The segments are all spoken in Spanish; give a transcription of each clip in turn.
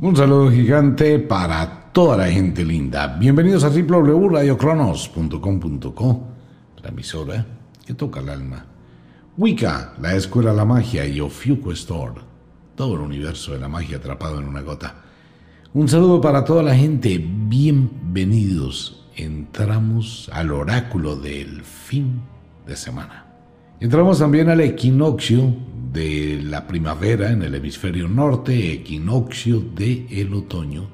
Un saludo gigante para toda la gente linda. Bienvenidos a www.radiocronos.com.co, la emisora que toca el alma. Wicca, la escuela de la magia y Ofiuco Store, todo el universo de la magia atrapado en una gota. Un saludo para toda la gente, bienvenidos. Entramos al oráculo del fin de semana. Entramos también al equinoccio de la primavera en el hemisferio norte, equinoccio del el otoño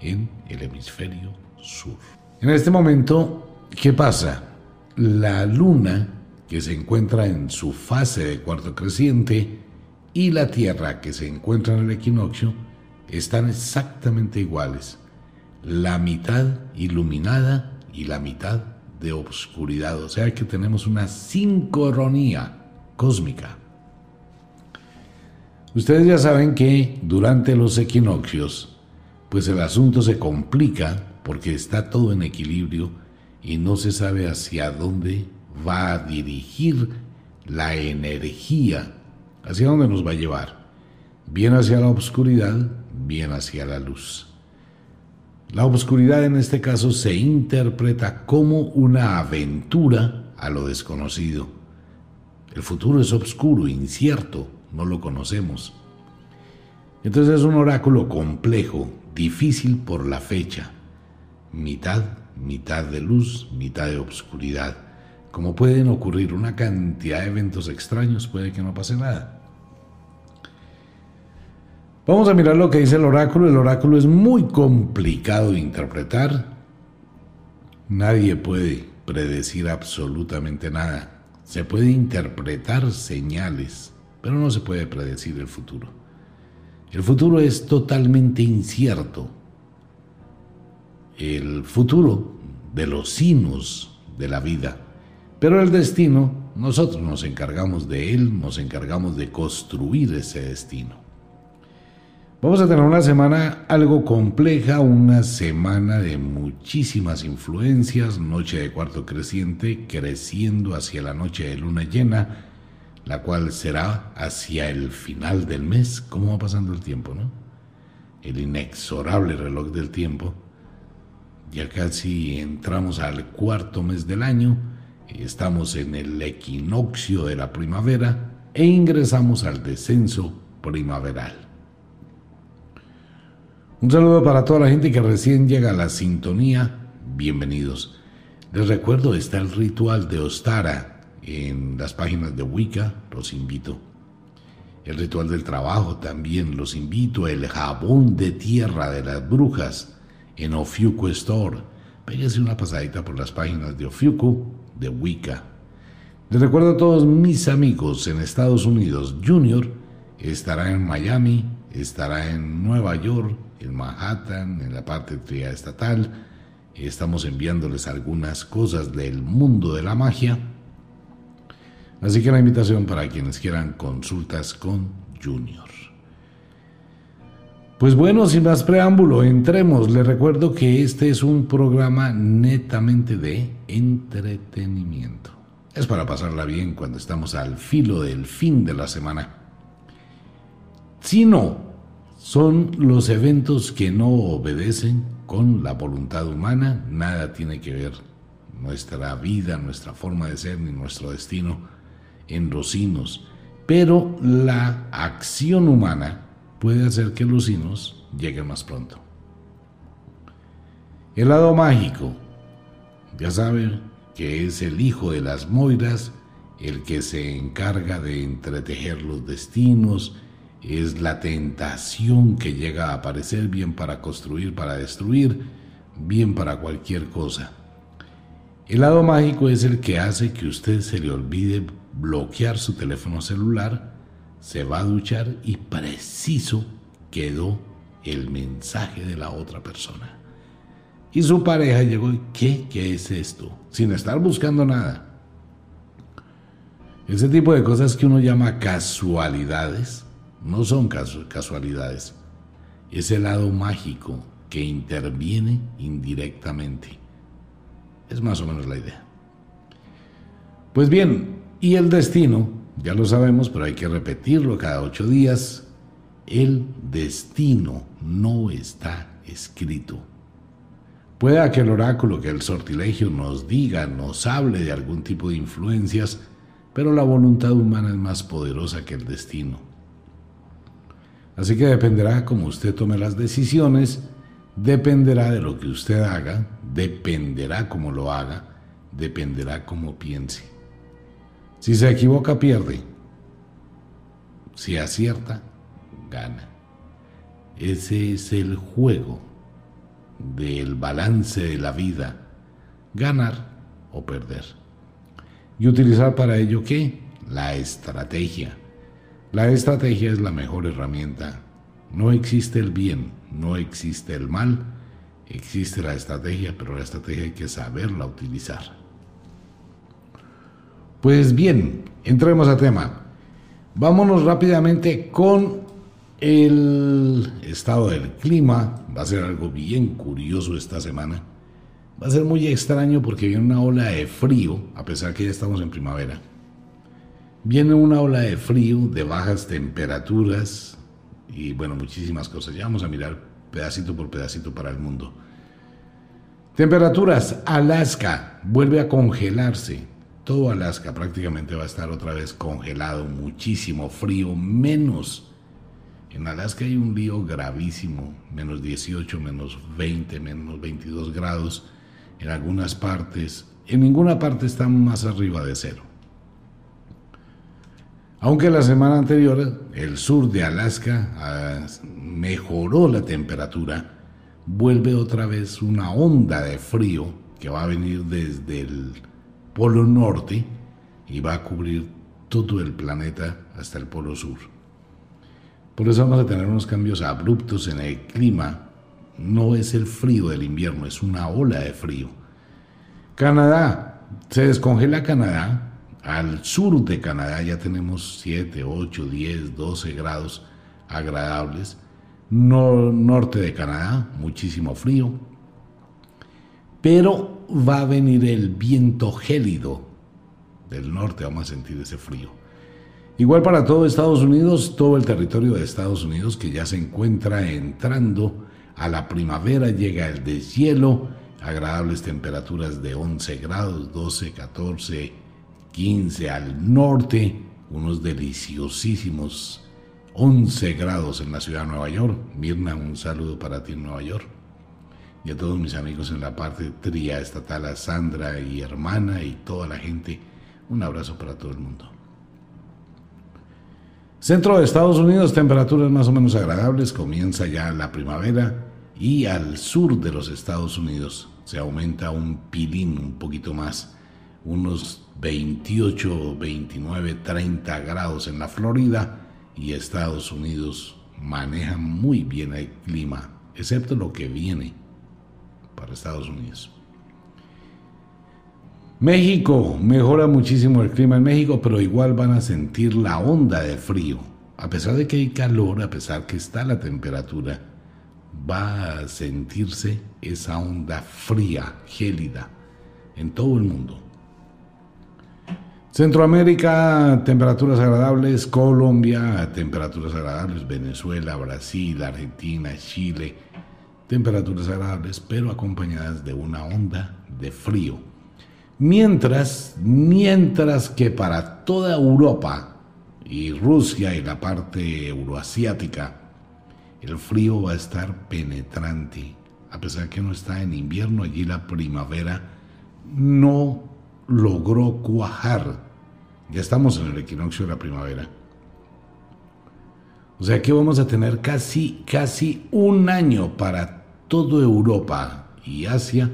en el hemisferio sur. En este momento, ¿qué pasa? La luna, que se encuentra en su fase de cuarto creciente, y la Tierra, que se encuentra en el equinoccio, están exactamente iguales. La mitad iluminada y la mitad de obscuridad. O sea que tenemos una sincronía cósmica. Ustedes ya saben que durante los equinoccios, pues el asunto se complica porque está todo en equilibrio y no se sabe hacia dónde va a dirigir la energía, hacia dónde nos va a llevar, bien hacia la oscuridad, bien hacia la luz. La oscuridad en este caso se interpreta como una aventura a lo desconocido. El futuro es oscuro, incierto, no lo conocemos. Entonces es un oráculo complejo, difícil por la fecha. Mitad, mitad de luz, mitad de obscuridad. Como pueden ocurrir una cantidad de eventos extraños, puede que no pase nada. Vamos a mirar lo que dice el oráculo. El oráculo es muy complicado de interpretar. Nadie puede predecir absolutamente nada. Se puede interpretar señales, pero no se puede predecir el futuro. El futuro es totalmente incierto. El futuro de los signos de la vida. Pero el destino, nosotros nos encargamos de él, nos encargamos de construir ese destino. Vamos a tener una semana algo compleja, una semana de muchísimas influencias, noche de cuarto creciente, creciendo hacia la noche de luna llena, la cual será hacia el final del mes. ¿Cómo va pasando el tiempo, no? El inexorable reloj del tiempo. Ya casi entramos al cuarto mes del año, estamos en el equinoccio de la primavera e ingresamos al descenso primaveral. Un saludo para toda la gente que recién llega a la sintonía. Bienvenidos. Les recuerdo, está el ritual de Ostara en las páginas de Wicca, los invito. El ritual del trabajo también los invito. El jabón de tierra de las brujas en Ofiuco Store. Pégase una pasadita por las páginas de Ofiuco de Wicca. Les recuerdo a todos mis amigos en Estados Unidos. Junior estará en Miami, estará en Nueva York, en Manhattan, en la parte estatal. Estamos enviándoles algunas cosas del mundo de la magia Así que la invitación para quienes quieran consultas con Junior. Pues bueno, sin más preámbulo, entremos. Les recuerdo que este es un programa netamente de entretenimiento. Es para pasarla bien cuando estamos al filo del fin de la semana. Si no, son los eventos que no obedecen con la voluntad humana, nada tiene que ver nuestra vida, nuestra forma de ser ni nuestro destino en rocinos, pero la acción humana puede hacer que los sinos lleguen más pronto. El lado mágico, ya saben que es el hijo de las moiras, el que se encarga de entretejer los destinos, es la tentación que llega a aparecer bien para construir, para destruir, bien para cualquier cosa. El lado mágico es el que hace que usted se le olvide bloquear su teléfono celular, se va a duchar y preciso quedó el mensaje de la otra persona. Y su pareja llegó y ¿qué? ¿Qué es esto? Sin estar buscando nada. Ese tipo de cosas que uno llama casualidades no son casualidades. Es el lado mágico que interviene indirectamente. Es más o menos la idea. Pues bien, y el destino, ya lo sabemos, pero hay que repetirlo cada ocho días, El destino no está escrito. Pueda que el oráculo, que el sortilegio nos diga, nos hable de algún tipo de influencias, pero la voluntad humana es más poderosa que el destino. Así que dependerá como usted tome las decisiones, dependerá de lo que usted haga, dependerá cómo lo haga, dependerá cómo piense. Si se equivoca, pierde. Si acierta, gana. Ese es el juego del balance de la vida, ganar o perder. ¿Y utilizar para ello qué? La estrategia. La estrategia es la mejor herramienta. No existe el bien, no existe el mal, existe la estrategia, pero la estrategia hay que saberla utilizar. Pues bien, entremos a tema. Vámonos rápidamente con el estado del clima va a ser algo bien curioso esta semana. Va a ser muy extraño porque viene una ola de frío, a pesar que ya estamos en primavera. Viene una ola de frío, de bajas temperaturas y bueno, muchísimas cosas. Ya vamos a mirar pedacito por pedacito para el mundo. Temperaturas, Alaska vuelve a congelarse. Todo Alaska prácticamente va a estar otra vez congelado, muchísimo frío, menos en Alaska hay un lío gravísimo, menos 18, menos 20, menos 22 grados en algunas partes. En ninguna parte están más arriba de cero. Aunque la semana anterior el sur de Alaska ah, mejoró la temperatura, vuelve otra vez una onda de frío que va a venir desde el polo norte y va a cubrir todo el planeta hasta el polo sur. Por eso vamos a tener unos cambios abruptos en el clima. No es el frío del invierno, es una ola de frío. Canadá, se descongela Canadá. Al sur de Canadá ya tenemos 7, 8, 10, 12 grados agradables. norte de Canadá, muchísimo frío. Pero va a venir el viento gélido del norte, vamos a sentir ese frío. Igual para todo Estados Unidos, todo el territorio de Estados Unidos que ya se encuentra entrando a la primavera, llega el deshielo, agradables temperaturas de 11 grados, 12, 14, 15 al norte, unos deliciosísimos 11 grados en la ciudad de Nueva York. Mirna, un saludo para ti en Nueva York. Y a todos mis amigos en la parte tría estatal, a Sandra y hermana y toda la gente, un abrazo para todo el mundo. Centro de Estados Unidos, temperaturas más o menos agradables, comienza ya la primavera y al sur de los Estados Unidos se aumenta un pilín, un poquito más, unos 28, 29, 30 grados en la Florida y Estados Unidos maneja muy bien el clima, excepto lo que viene para Estados Unidos. México, mejora muchísimo el clima en México, pero igual van a sentir la onda de frío. A pesar de que hay calor, a pesar que está la temperatura, va a sentirse esa onda fría, gélida, en todo el mundo. Centroamérica, temperaturas agradables, Colombia, temperaturas agradables, Venezuela, Brasil, Argentina, Chile, temperaturas agradables, pero acompañadas de una onda de frío Mientras, mientras que para toda Europa y Rusia y la parte euroasiática, el frío va a estar penetrante. A pesar que no está en invierno, allí la primavera no logró cuajar. Ya estamos en el equinoccio de la primavera. O sea que vamos a tener casi, casi un año para toda Europa y Asia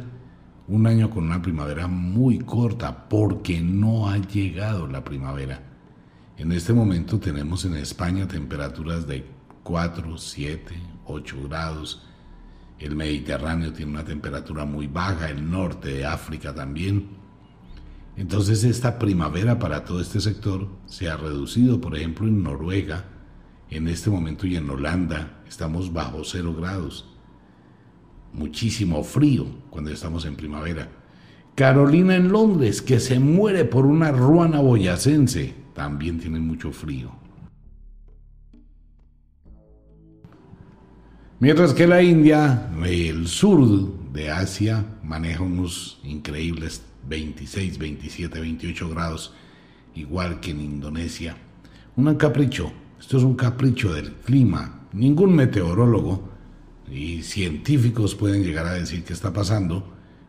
un año con una primavera muy corta porque no ha llegado la primavera. En este momento tenemos en España temperaturas de 4, 7, 8 grados. El Mediterráneo tiene una temperatura muy baja, el norte de África también. Entonces esta primavera para todo este sector se ha reducido, por ejemplo, en Noruega, en este momento y en Holanda estamos bajo 0 grados muchísimo frío cuando estamos en primavera. Carolina en Londres, que se muere por una ruana boyacense, también tiene mucho frío. Mientras que la India, el sur de Asia, maneja unos increíbles 26, 27, 28 grados, igual que en Indonesia. Un capricho, esto es un capricho del clima. Ningún meteorólogo y científicos pueden llegar a decir qué está pasando,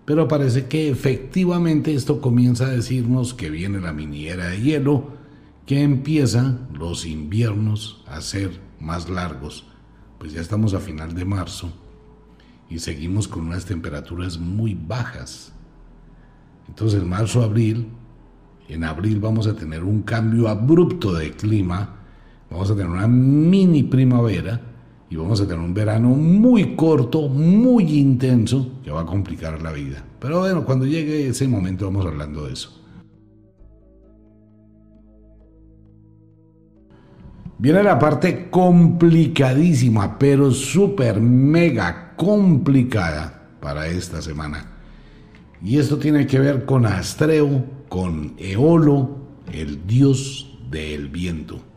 pero parece que efectivamente esto comienza a decirnos que viene la miniera de hielo, que empiezan los inviernos a ser más largos, pues ya estamos a final de marzo y seguimos con unas temperaturas muy bajas. Entonces, marzo-abril, en abril vamos a tener un cambio abrupto de clima, vamos a tener una mini primavera y vamos a tener un verano muy corto, muy intenso, que va a complicar la vida. Pero bueno, cuando llegue ese momento vamos hablando de eso. Viene la parte complicadísima, pero súper mega complicada para esta semana. Y esto tiene que ver con Astreo, con Eolo, el dios del viento.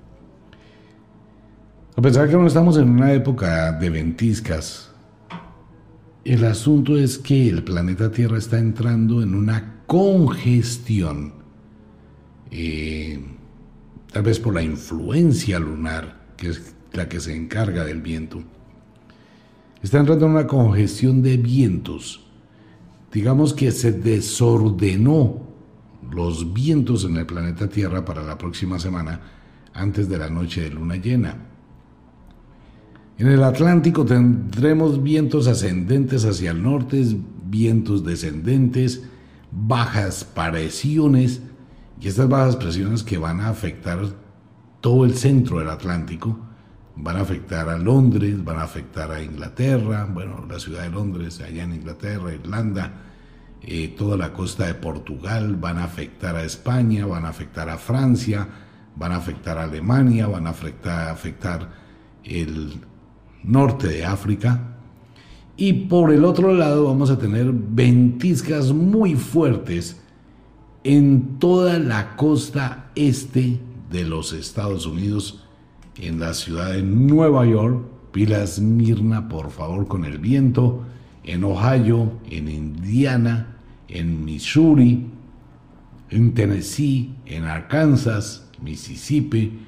A pesar que no estamos en una época de ventiscas, el asunto es que el planeta Tierra está entrando en una congestión, eh, tal vez por la influencia lunar, que es la que se encarga del viento. Está entrando en una congestión de vientos. Digamos que se desordenó los vientos en el planeta Tierra para la próxima semana antes de la noche de luna llena. En el Atlántico tendremos vientos ascendentes hacia el norte, vientos descendentes, bajas presiones, y estas bajas presiones que van a afectar todo el centro del Atlántico, van a afectar a Londres, van a afectar a Inglaterra, bueno, la ciudad de Londres, allá en Inglaterra, Irlanda, eh, toda la costa de Portugal, van a afectar a España, van a afectar a Francia, van a afectar a Alemania, van a afectar, afectar el norte de África. Y por el otro lado vamos a tener ventiscas muy fuertes en toda la costa este de los Estados Unidos, en la ciudad de Nueva York. Pilas Mirna, por favor, con el viento. En Ohio, en Indiana, en Missouri, en Tennessee, en Arkansas, Mississippi,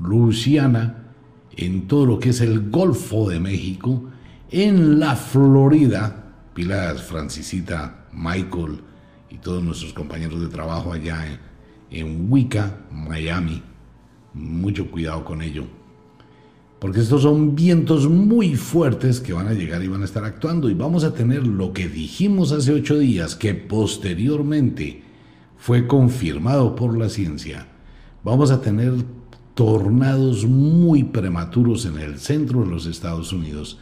Louisiana, en todo lo que es el Golfo de México, en la Florida, Pilar Francisita, Michael y todos nuestros compañeros de trabajo allá en, en Wicca, Miami. Mucho cuidado con ello. Porque estos son vientos muy fuertes que van a llegar y van a estar actuando. Y vamos a tener lo que dijimos hace ocho días, que posteriormente fue confirmado por la ciencia. Vamos a tener tornados muy prematuros en el centro de los Estados Unidos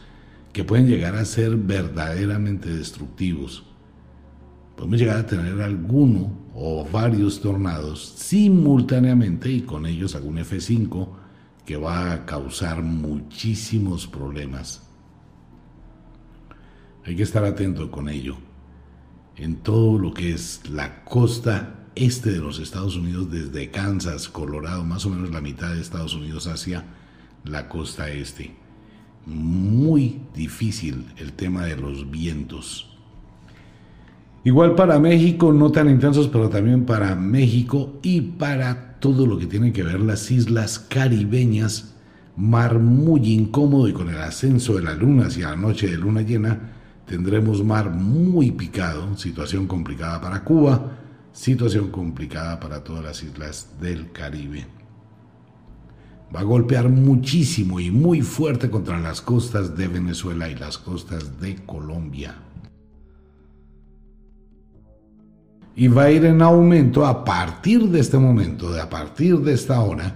que pueden llegar a ser verdaderamente destructivos. Podemos llegar a tener alguno o varios tornados simultáneamente y con ellos algún F5 que va a causar muchísimos problemas. Hay que estar atento con ello. En todo lo que es la costa este de los Estados Unidos, desde Kansas, Colorado, más o menos la mitad de Estados Unidos hacia la costa este. Muy difícil el tema de los vientos. Igual para México, no tan intensos, pero también para México y para todo lo que tiene que ver las islas caribeñas, mar muy incómodo y con el ascenso de la luna hacia la noche de luna llena, tendremos mar muy picado, situación complicada para Cuba, situación complicada para todas las islas del Caribe. Va a golpear muchísimo y muy fuerte contra las costas de Venezuela y las costas de Colombia. Y va a ir en aumento a partir de este momento, de a partir de esta hora,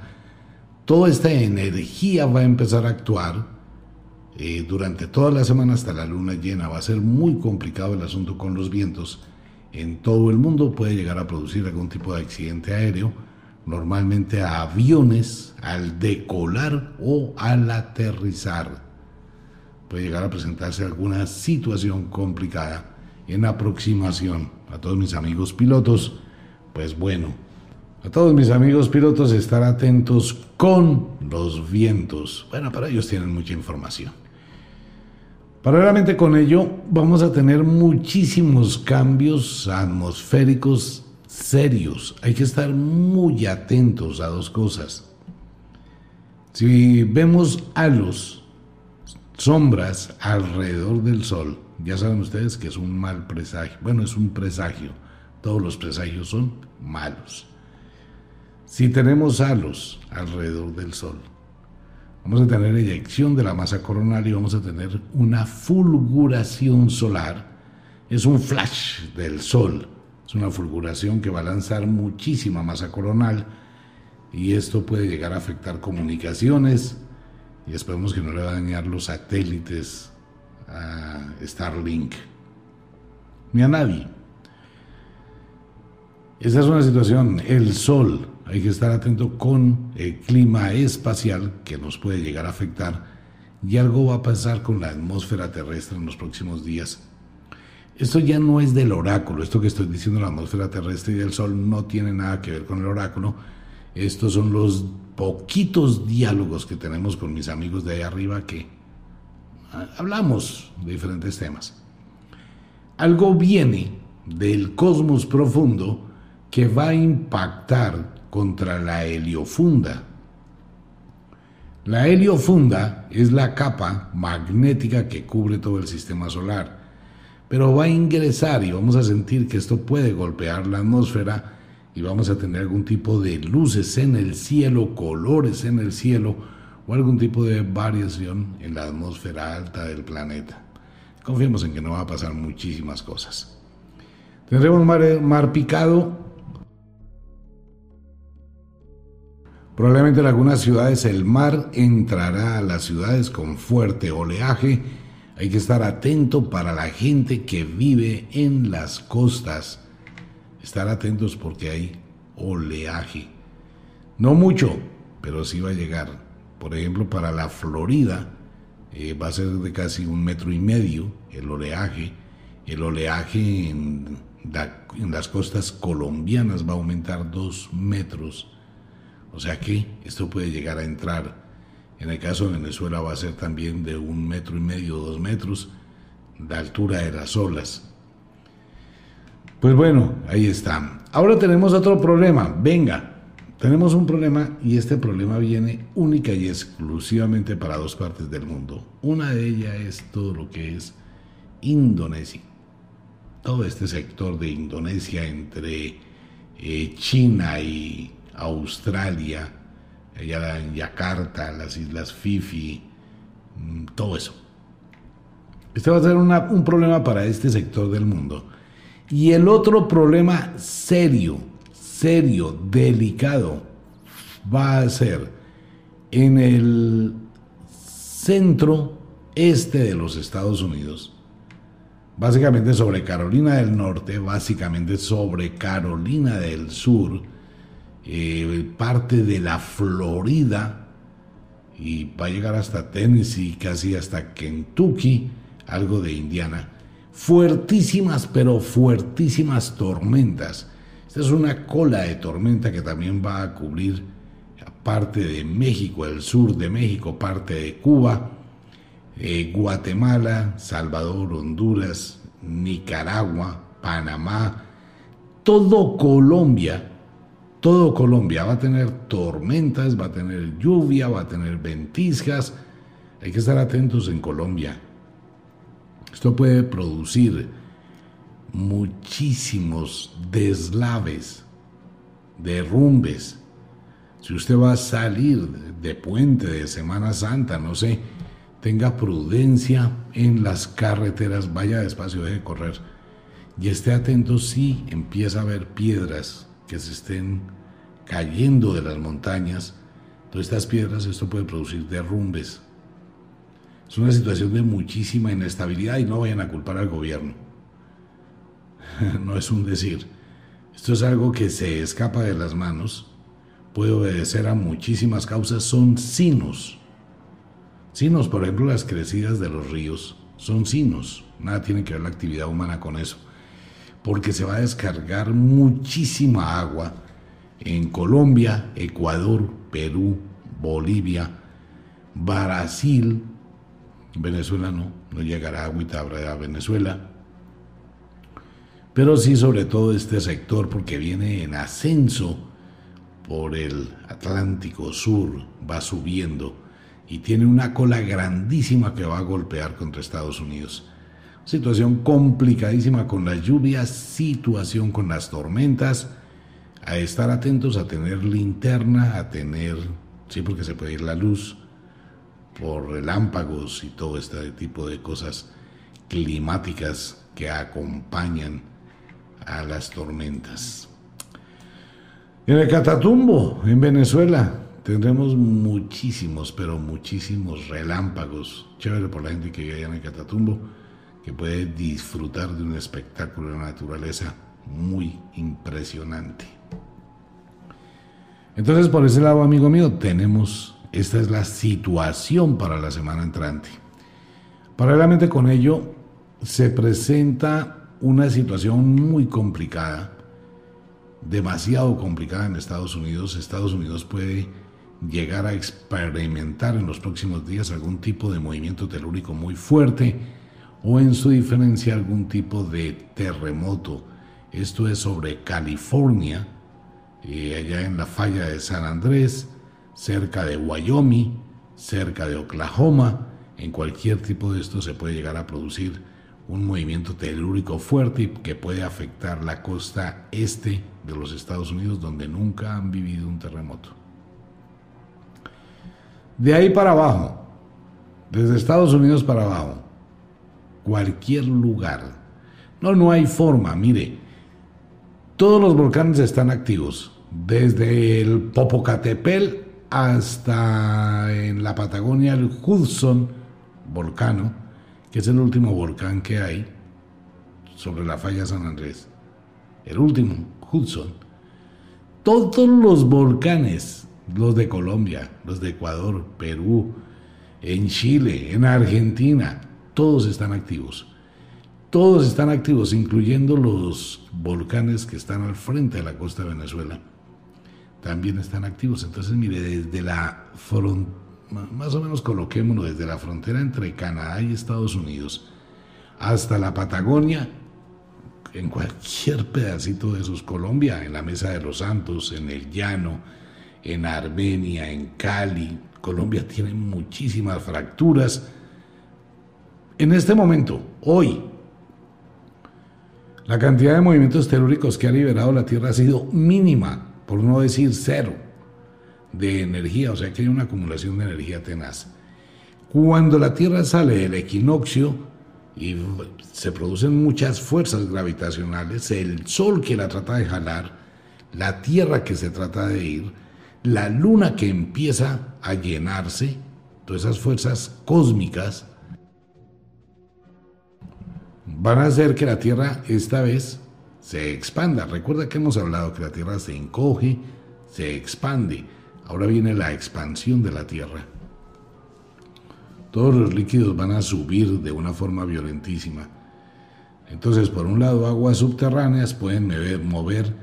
toda esta energía va a empezar a actuar eh, durante toda la semana hasta la luna llena. Va a ser muy complicado el asunto con los vientos en todo el mundo puede llegar a producir algún tipo de accidente aéreo, normalmente a aviones al decolar o al aterrizar. Puede llegar a presentarse alguna situación complicada en aproximación. A todos mis amigos pilotos, pues bueno, a todos mis amigos pilotos estar atentos con los vientos. Bueno, para ellos tienen mucha información. Paralelamente con ello, vamos a tener muchísimos cambios atmosféricos serios. Hay que estar muy atentos a dos cosas. Si vemos halos, sombras alrededor del Sol, ya saben ustedes que es un mal presagio. Bueno, es un presagio. Todos los presagios son malos. Si tenemos halos alrededor del Sol, vamos a tener eyección de la masa coronal y vamos a tener una fulguración solar. Es un flash del Sol. Es una fulguración que va a lanzar muchísima masa coronal y esto puede llegar a afectar comunicaciones y esperemos que no le va a dañar los satélites a Starlink ni a nadie. Esa es una situación, el Sol, hay que estar atento con el clima espacial que nos puede llegar a afectar y algo va a pasar con la atmósfera terrestre en los próximos días. Esto ya no es del oráculo, esto que estoy diciendo, la atmósfera terrestre y del Sol no tiene nada que ver con el oráculo. Estos son los poquitos diálogos que tenemos con mis amigos de ahí arriba que ah, hablamos de diferentes temas. Algo viene del cosmos profundo que va a impactar contra la heliofunda. La heliofunda es la capa magnética que cubre todo el sistema solar, pero va a ingresar y vamos a sentir que esto puede golpear la atmósfera y vamos a tener algún tipo de luces en el cielo, colores en el cielo o algún tipo de variación en la atmósfera alta del planeta. Confiemos en que no va a pasar muchísimas cosas. Tendremos mar, mar picado Probablemente en algunas ciudades el mar entrará a las ciudades con fuerte oleaje. Hay que estar atento para la gente que vive en las costas. Estar atentos porque hay oleaje. No mucho, pero sí va a llegar. Por ejemplo, para la Florida eh, va a ser de casi un metro y medio el oleaje. El oleaje en, en las costas colombianas va a aumentar dos metros o sea que esto puede llegar a entrar. En el caso de Venezuela va a ser también de un metro y medio, dos metros de altura de las olas. Pues bueno, ahí está. Ahora tenemos otro problema. Venga, tenemos un problema y este problema viene única y exclusivamente para dos partes del mundo. Una de ellas es todo lo que es Indonesia. Todo este sector de Indonesia entre eh, China y Australia, allá en Yakarta, las Islas Fifi, mm, todo eso. Este va a ser un problema para este sector del mundo. Y el otro problema serio, serio, delicado, va a ser en el centro este de los Estados Unidos, básicamente sobre Carolina del Norte, básicamente sobre Carolina del Sur, eh, parte de la Florida y va a llegar hasta Tennessee, casi hasta Kentucky, algo de Indiana. Fuertísimas, pero fuertísimas tormentas. Esta es una cola de tormenta que también va a cubrir parte de México, el sur de México, parte de Cuba, eh, Guatemala, Salvador, Honduras, Nicaragua, Panamá, todo Colombia todo Colombia va a tener tormentas, va a tener lluvia, va a tener ventiscas. Hay que estar atentos en Colombia. Esto puede producir muchísimos deslaves, derrumbes. Si usted va a salir de puente de Semana Santa, no sé, tenga prudencia en las carreteras, vaya despacio, de correr y esté atento si empieza a haber piedras que se estén cayendo de las montañas, todas estas piedras, esto puede producir derrumbes. Es una situación de muchísima inestabilidad y no vayan a culpar al gobierno. no es un decir. Esto es algo que se escapa de las manos, puede obedecer a muchísimas causas, son sinos. Sinos, por ejemplo, las crecidas de los ríos, son sinos. Nada tiene que ver la actividad humana con eso porque se va a descargar muchísima agua en Colombia, Ecuador, Perú, Bolivia, Brasil, En Venezuela no, no llegará agüita a Venezuela. Pero sí sobre todo este sector porque viene en ascenso por el Atlántico Sur, va subiendo y tiene una cola grandísima que va a golpear contra Estados Unidos. Situación complicadísima con las lluvias, situación con las tormentas, a estar atentos a tener linterna, a tener, sí, porque se puede ir la luz por relámpagos y todo este tipo de cosas climáticas que acompañan a las tormentas. En el Catatumbo, en Venezuela, tendremos muchísimos, pero muchísimos relámpagos. Chévere por la gente que vive allá en el Catatumbo, que puede disfrutar de un espectáculo de naturaleza muy impresionante. Entonces, por ese lado, amigo mío, tenemos, esta es la situación para la semana entrante. Paralelamente con ello, se presenta una situación muy complicada demasiado complicada en Estados Unidos. Estados Unidos puede llegar a experimentar en los próximos días algún tipo de movimiento telúrico muy fuerte o en su diferencia algún tipo de terremoto. Esto es sobre California, eh, allá en la falla de San Andrés, cerca de Wyoming, cerca de Oklahoma. En cualquier tipo de esto se puede llegar a producir un movimiento telúrico fuerte que puede afectar la costa este de los Estados Unidos donde nunca han vivido un terremoto. De ahí para abajo, desde Estados Unidos para abajo, cualquier lugar. No, no hay forma, mire, todos los volcanes están activos, desde el Popocatépetl hasta en la Patagonia el Hudson volcano, que es el último volcán que hay sobre la falla San Andrés. El último, Hudson. Todos los volcanes, los de Colombia, los de Ecuador, Perú, en Chile, en Argentina, todos están activos. Todos están activos, incluyendo los volcanes que están al frente de la costa de Venezuela. También están activos. Entonces, mire, desde la frontera más o menos coloquémonos desde la frontera entre Canadá y Estados Unidos hasta la Patagonia, en cualquier pedacito de sus Colombia, en la Mesa de los Santos, en el Llano, en Armenia, en Cali. Colombia tiene muchísimas fracturas. En este momento, hoy, la cantidad de movimientos telúricos que ha liberado la Tierra ha sido mínima, por no decir cero de energía, o sea que hay una acumulación de energía tenaz. Cuando la Tierra sale del equinoccio y se producen muchas fuerzas gravitacionales, el Sol que la trata de jalar, la Tierra que se trata de ir, la Luna que empieza a llenarse, todas esas fuerzas cósmicas van a hacer que la Tierra esta vez se expanda. Recuerda que hemos hablado que la Tierra se encoge, se expande. Ahora viene la expansión de la Tierra. Todos los líquidos van a subir de una forma violentísima. Entonces, por un lado, aguas subterráneas pueden mover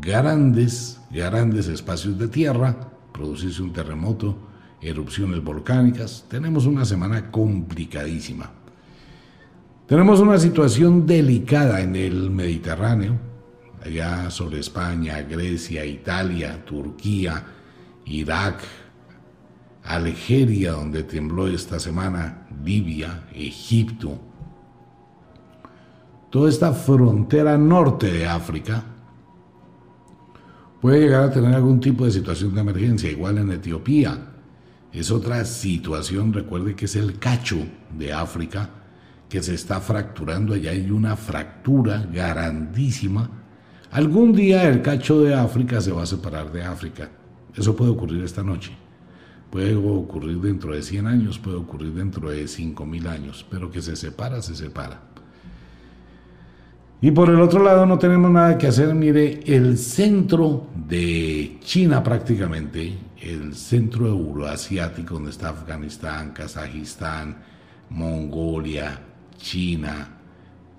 grandes, grandes espacios de tierra, producirse un terremoto, erupciones volcánicas. Tenemos una semana complicadísima. Tenemos una situación delicada en el Mediterráneo, allá sobre España, Grecia, Italia, Turquía, Irak, Algeria, donde tembló esta semana, Libia, Egipto, toda esta frontera norte de África puede llegar a tener algún tipo de situación de emergencia, igual en Etiopía. Es otra situación, recuerde que es el cacho de África que se está fracturando, allá hay una fractura grandísima. Algún día el cacho de África se va a separar de África. Eso puede ocurrir esta noche. Puede ocurrir dentro de 100 años, puede ocurrir dentro de 5000 años, pero que se separa, se separa. Y por el otro lado no tenemos nada que hacer, mire, el centro de China prácticamente, el centro euroasiático donde está Afganistán, Kazajistán, Mongolia, China,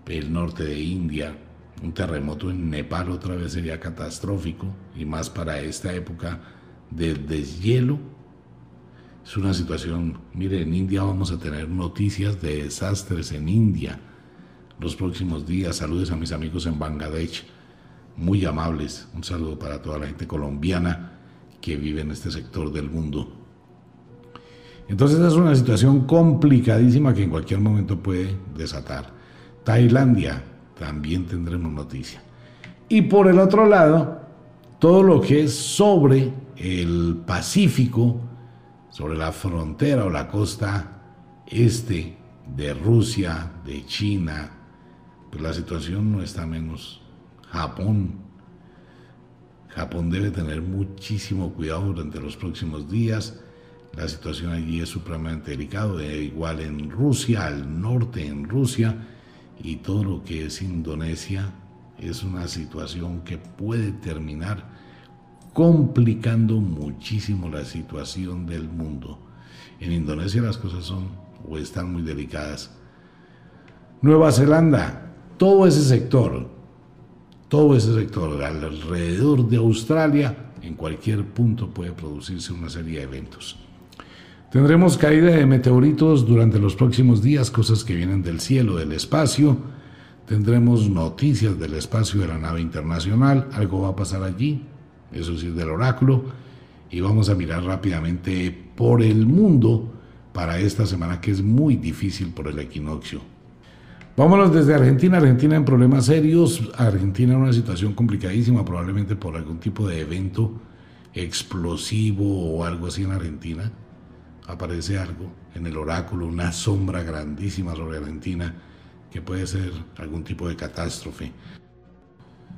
el norte de India, un terremoto en Nepal otra vez sería catastrófico y más para esta época del deshielo Es una situación, mire, en India vamos a tener noticias de desastres en India los próximos días. Saludos a mis amigos en Bangladesh, muy amables. Un saludo para toda la gente colombiana que vive en este sector del mundo. Entonces es una situación complicadísima que en cualquier momento puede desatar. Tailandia, también tendremos noticia. Y por el otro lado, todo lo que es sobre el Pacífico, sobre la frontera o la costa este de Rusia, de China, pues la situación no está menos. Japón. Japón debe tener muchísimo cuidado durante los próximos días. La situación allí es supremamente delicada, igual en Rusia, al norte en Rusia, y todo lo que es Indonesia es una situación que puede terminar complicando muchísimo la situación del mundo. En Indonesia las cosas son o están muy delicadas. Nueva Zelanda, todo ese sector, todo ese sector alrededor de Australia, en cualquier punto puede producirse una serie de eventos. Tendremos caída de meteoritos durante los próximos días, cosas que vienen del cielo, del espacio. Tendremos noticias del espacio de la nave internacional, algo va a pasar allí, eso sí es del oráculo. Y vamos a mirar rápidamente por el mundo para esta semana que es muy difícil por el equinoccio. Vámonos desde Argentina. Argentina en problemas serios. Argentina en una situación complicadísima, probablemente por algún tipo de evento explosivo o algo así en Argentina. Aparece algo en el oráculo, una sombra grandísima sobre Argentina que puede ser algún tipo de catástrofe.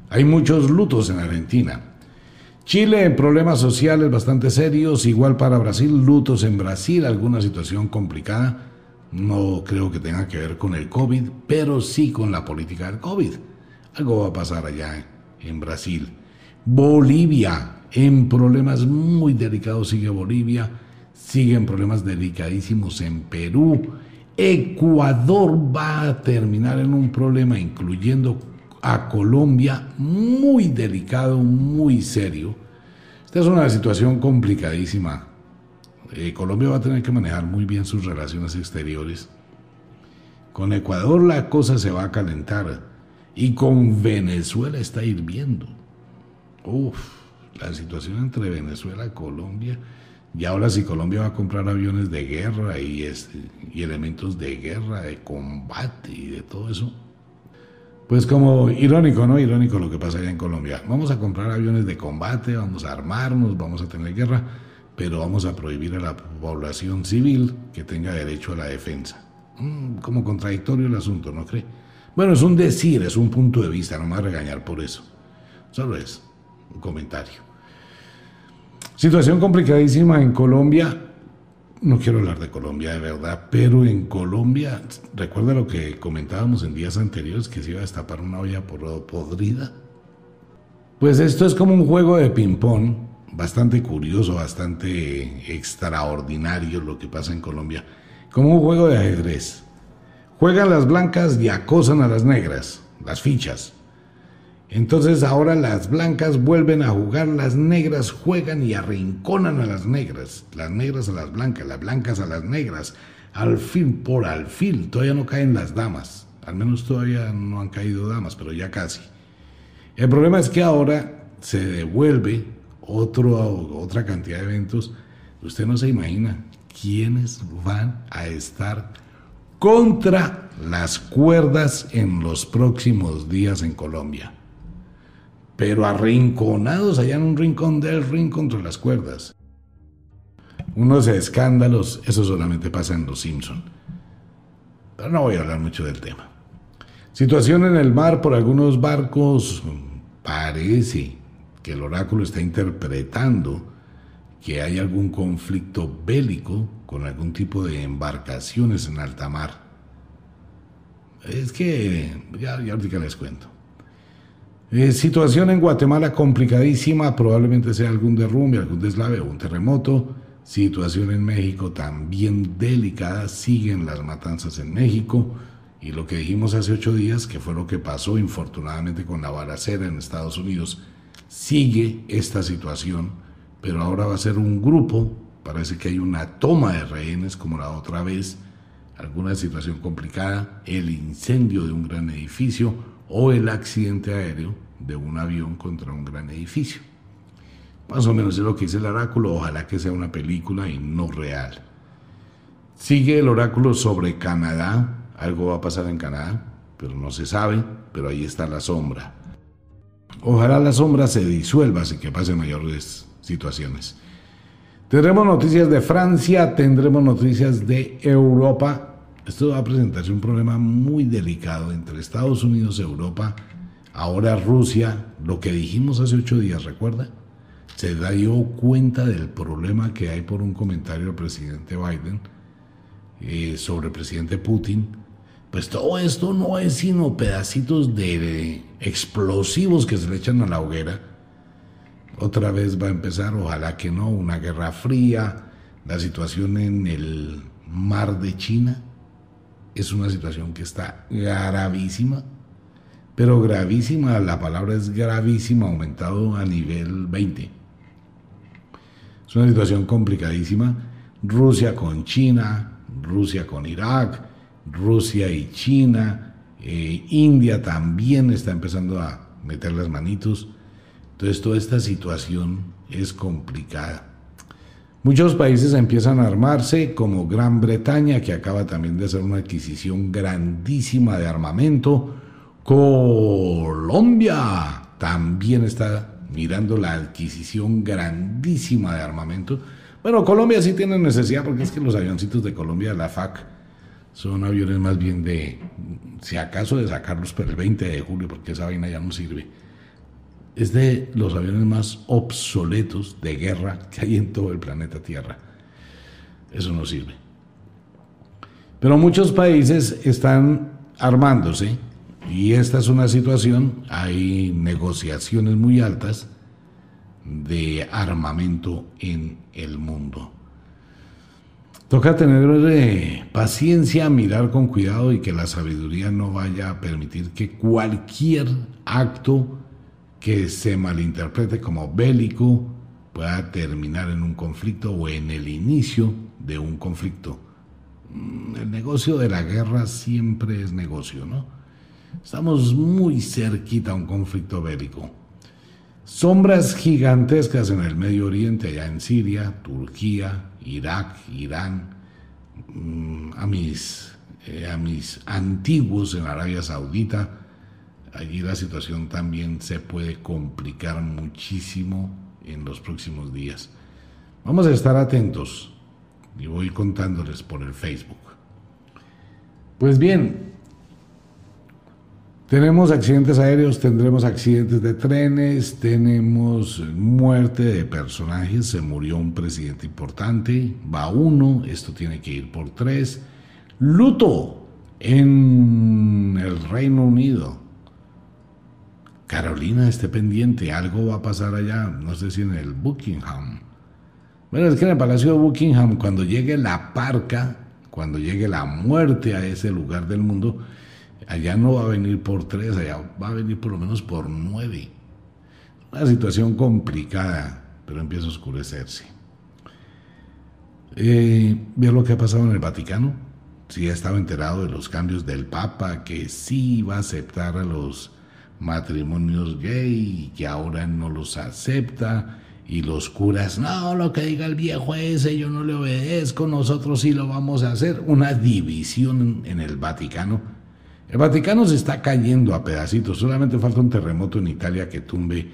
Hay muchos lutos en Argentina. Chile en problemas sociales bastante serios, igual para Brasil, lutos en Brasil, alguna situación complicada no creo que tenga que ver con el COVID, pero sí con la política del COVID. Algo va a pasar allá en Brasil. Bolivia, en problemas muy delicados sigue Bolivia, siguen problemas delicadísimos en Perú. Ecuador va a terminar en un problema, incluyendo a Colombia, muy delicado, muy serio. Esta es una situación complicadísima eh, Colombia va a tener que manejar muy bien sus relaciones exteriores. Con Ecuador la cosa se va a calentar y con Venezuela está hirviendo. Uf, la situación entre Venezuela y Colombia. Y ahora si Colombia va a comprar aviones de guerra y, y elementos de guerra, de combate y de todo eso. Pues como irónico, ¿no? Irónico lo que pasa allá en Colombia. Vamos a comprar aviones de combate, vamos a armarnos, vamos a tener guerra pero vamos a prohibir a la población civil que tenga derecho a la defensa. Mm, como contradictorio el asunto, ¿no cree? Bueno, es un decir, es un punto de vista, no me va a regañar por eso. Solo es un comentario. Situación complicadísima en Colombia. No quiero hablar de Colombia de verdad, pero en Colombia, recuerda lo que comentábamos en días anteriores, que se iba a destapar una olla podrida. Pues esto es como un juego de ping-pong bastante curioso, bastante extraordinario lo que pasa en Colombia, como un juego de ajedrez. Juegan las blancas y acosan a las negras, las fichas. Entonces ahora las blancas vuelven a jugar, las negras juegan y arrinconan a las negras, las negras a las blancas, las blancas a las negras, al fin por al fin, todavía no caen las damas, al menos todavía no han caído damas, pero ya casi. El problema es que ahora se devuelve otra cantidad de eventos, usted no se imagina quiénes van a estar contra las cuerdas en los próximos días en Colombia. Pero arrinconados allá en un rincón del ring contra las cuerdas. Unos escándalos, eso solamente pasa en Los Simpson. Pero no voy a hablar mucho del tema. Situación en el mar por algunos barcos parece que el oráculo está interpretando que hay algún conflicto bélico con algún tipo de embarcaciones en alta mar. Es que, ya, ya ahorita les cuento. Eh, situación en Guatemala complicadísima, probablemente sea algún derrumbe, algún deslave o un terremoto. Situación en México también delicada, siguen las matanzas en México. Y lo que dijimos hace ocho días, que fue lo que pasó infortunadamente con la balacera en Estados Unidos, sigue esta situación, pero ahora va a ser un grupo Parece que hay una toma de rehenes como la otra vez, alguna situación complicada, el incendio de un gran edificio o el accidente aéreo de un avión contra un gran edificio. Más o menos es lo que dice el oráculo, ojalá que sea una película y no real. Sigue el oráculo sobre Canadá, algo va a pasar en Canadá, pero no se sabe, pero ahí está la sombra. Ojalá la sombra se disuelva sin que pasen mayores situaciones. Tendremos noticias de Francia, tendremos noticias de Europa. Esto va a presentarse un problema muy delicado entre Estados Unidos, Europa, ahora Rusia, lo que dijimos hace ocho días, ¿recuerda? Se dio cuenta del problema que hay por un comentario del presidente Biden eh, sobre el presidente Putin pues todo esto no es sino pedacitos de explosivos que se le echan a la hoguera. Otra vez va a empezar, ojalá que no, una guerra fría. La situación en el mar de China es una situación que está gravísima, pero gravísima, la palabra es gravísima, aumentado a nivel 20. Es una situación complicadísima. Rusia con China, Rusia con Irak, Rusia y China, eh, India también está empezando a meter las manitos. Entonces toda esta situación es complicada. Muchos países empiezan a armarse, como Gran Bretaña, que acaba también de hacer una adquisición grandísima de armamento. Colombia también está mirando la adquisición grandísima de armamento. Bueno, Colombia sí tiene necesidad porque es que los avioncitos de Colombia, la FAC, son aviones más bien de, si acaso, de sacarlos para el 20 de julio, porque esa vaina ya no sirve. Es de los aviones más obsoletos de guerra que hay en todo el planeta Tierra. Eso no sirve. Pero muchos países están armándose y esta es una situación, hay negociaciones muy altas de armamento en el mundo. Toca tener eh, paciencia, mirar con cuidado y que la sabiduría no vaya a permitir que cualquier acto que se malinterprete como bélico pueda terminar en un conflicto o en el inicio de un conflicto. Mm, el negocio de la guerra siempre es negocio, ¿no? Estamos muy cerquita a un conflicto bélico. Sombras gigantescas en el Medio Oriente, allá en Siria, Turquía, Irak, Irán, mm, a mis, eh, a mis antiguos en Arabia Saudita. Allí la situación también se puede complicar muchísimo en los próximos días. Vamos a estar atentos y voy contándoles por el Facebook. Pues bien, tenemos accidentes aéreos, tendremos accidentes de trenes, tenemos muerte de personajes, se murió un presidente importante, va uno, esto tiene que ir por tres. Luto en el Reino Unido. Carolina, esté pendiente, algo va a pasar allá, no sé si en el Buckingham. Bueno, es que en el Palacio de Buckingham, cuando llegue la parca, cuando llegue la muerte a ese lugar del mundo, Allá no va a venir por tres, allá va a venir por lo menos por nueve. Una situación complicada, pero empieza a oscurecerse. Eh, lo que ha pasado en el Vaticano? Si ha estado enterado de los cambios del Papa, que sí va a aceptar a los matrimonios gay que ahora no los acepta. Y los curas, no, lo que diga el viejo ese, yo no le obedezco, nosotros sí lo vamos a hacer. Una división en el Vaticano el Vaticano se está cayendo a pedacitos, solamente falta un terremoto en Italia que tumbe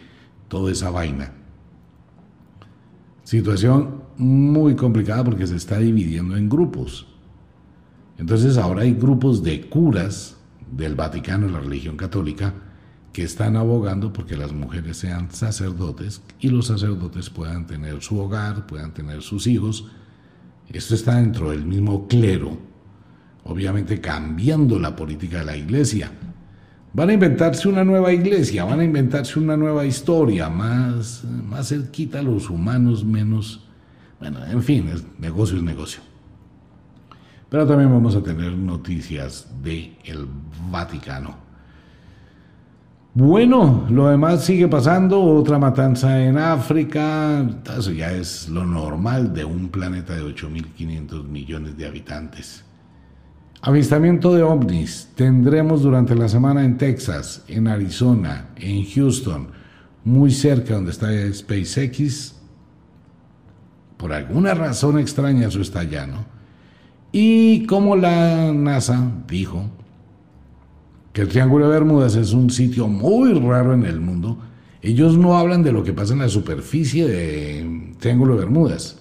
toda esa vaina. Situación muy complicada porque se está dividiendo en grupos. Entonces ahora hay grupos de curas del Vaticano, la religión católica, que están abogando porque las mujeres sean sacerdotes y los sacerdotes puedan tener su hogar, puedan tener sus hijos. Esto está dentro del mismo clero obviamente cambiando la política de la iglesia. Van a inventarse una nueva iglesia, van a inventarse una nueva historia, más, más cerquita a los humanos, menos... Bueno, en fin, negocio es negocio. Pero también vamos a tener noticias del el Vaticano. Bueno, lo demás sigue pasando, otra matanza en África, eso ya es lo normal de un planeta de 8.500 millones de habitantes. Avistamiento de ovnis tendremos durante la semana en Texas, en Arizona, en Houston, muy cerca donde está SpaceX. Por alguna razón extraña eso está allá, ¿no? Y como la NASA dijo, el Triángulo de Bermudas es un sitio muy raro en el mundo, ellos no hablan de lo que pasa en la superficie de Triángulo de Bermudas.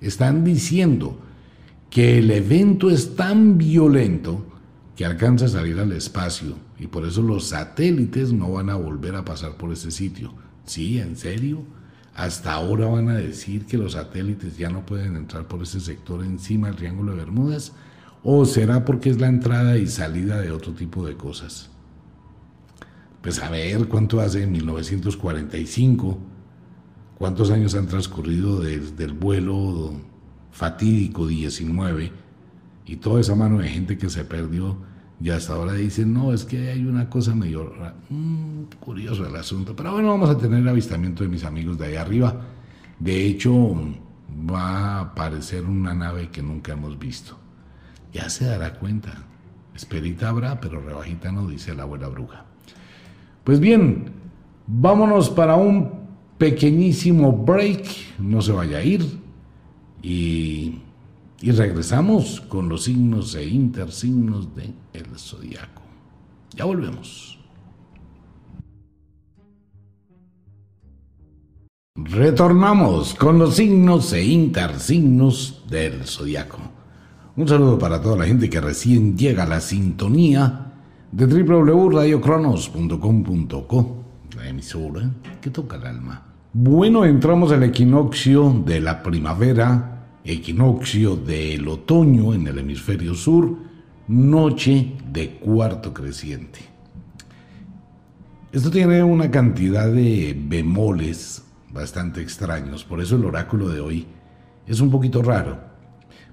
Están diciendo que el evento es tan violento que alcanza a salir al espacio y por eso los satélites no van a volver a pasar por ese sitio. Sí, en serio. Hasta ahora van a decir que los satélites ya no pueden entrar por ese sector encima del Triángulo de Bermudas. ¿O será porque es la entrada y salida de otro tipo de cosas? Pues a ver cuánto hace en 1945, cuántos años han transcurrido desde el vuelo fatídico 19 y toda esa mano de gente que se perdió y hasta ahora dicen, no, es que hay una cosa medio mm, curioso el asunto. Pero bueno, vamos a tener avistamiento de mis amigos de ahí arriba. De hecho, va a aparecer una nave que nunca hemos visto ya se dará cuenta. Esperita habrá, pero rebajita no, dice la abuela bruja. Pues bien, vámonos para un pequeñísimo break, no se vaya a ir, y, y regresamos con los signos e intersignos del el zodiaco. Ya volvemos. Retornamos con los signos e intersignos del zodiaco. Un saludo para toda la gente que recién llega a la sintonía de www.radiocronos.com.co, la emisora que toca el alma. Bueno, entramos al equinoccio de la primavera, equinoccio del otoño en el hemisferio sur, noche de cuarto creciente. Esto tiene una cantidad de bemoles bastante extraños, por eso el oráculo de hoy es un poquito raro.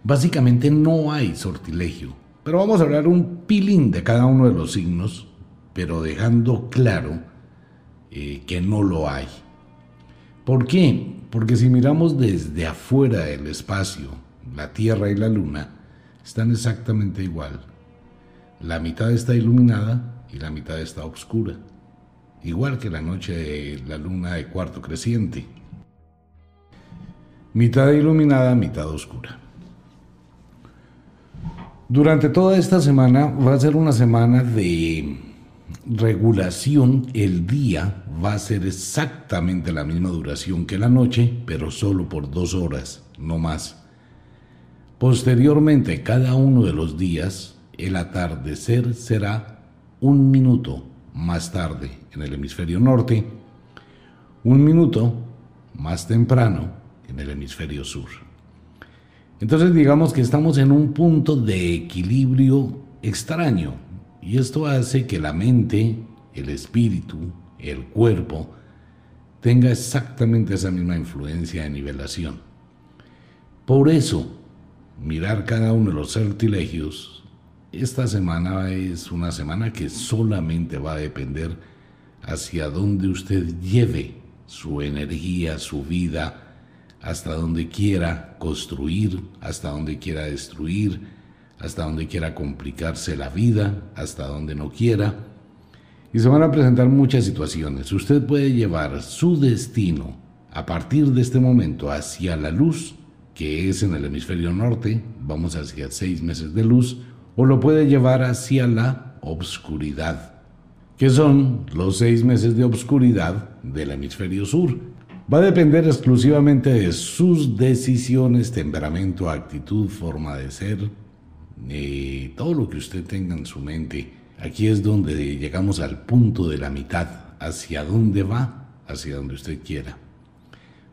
Básicamente no hay sortilegio, pero vamos a hablar un pilín de cada uno de los signos, pero dejando claro eh, que no lo hay. ¿Por qué? Porque si miramos desde afuera del espacio, la Tierra y la Luna están exactamente igual. La mitad está iluminada y la mitad está oscura, igual que la noche de la Luna de cuarto creciente. Mitad iluminada, mitad oscura. Durante toda esta semana va a ser una semana de regulación. El día va a ser exactamente la misma duración que la noche, pero solo por dos horas, no más. Posteriormente, cada uno de los días, el atardecer será un minuto más tarde en el hemisferio norte, un minuto más temprano en el hemisferio sur. Entonces digamos que estamos en un punto de equilibrio extraño y esto hace que la mente, el espíritu, el cuerpo tenga exactamente esa misma influencia de nivelación. Por eso, mirar cada uno de los sortilegios, esta semana es una semana que solamente va a depender hacia dónde usted lleve su energía, su vida, hasta donde quiera construir, hasta donde quiera destruir, hasta donde quiera complicarse la vida, hasta donde no quiera. Y se van a presentar muchas situaciones. Usted puede llevar su destino a partir de este momento hacia la luz, que es en el hemisferio norte, vamos hacia seis meses de luz, o lo puede llevar hacia la obscuridad, que son los seis meses de obscuridad del hemisferio sur va a depender exclusivamente de sus decisiones, temperamento, actitud, forma de ser, eh, todo lo que usted tenga en su mente. Aquí es donde llegamos al punto de la mitad, hacia dónde va, hacia donde usted quiera.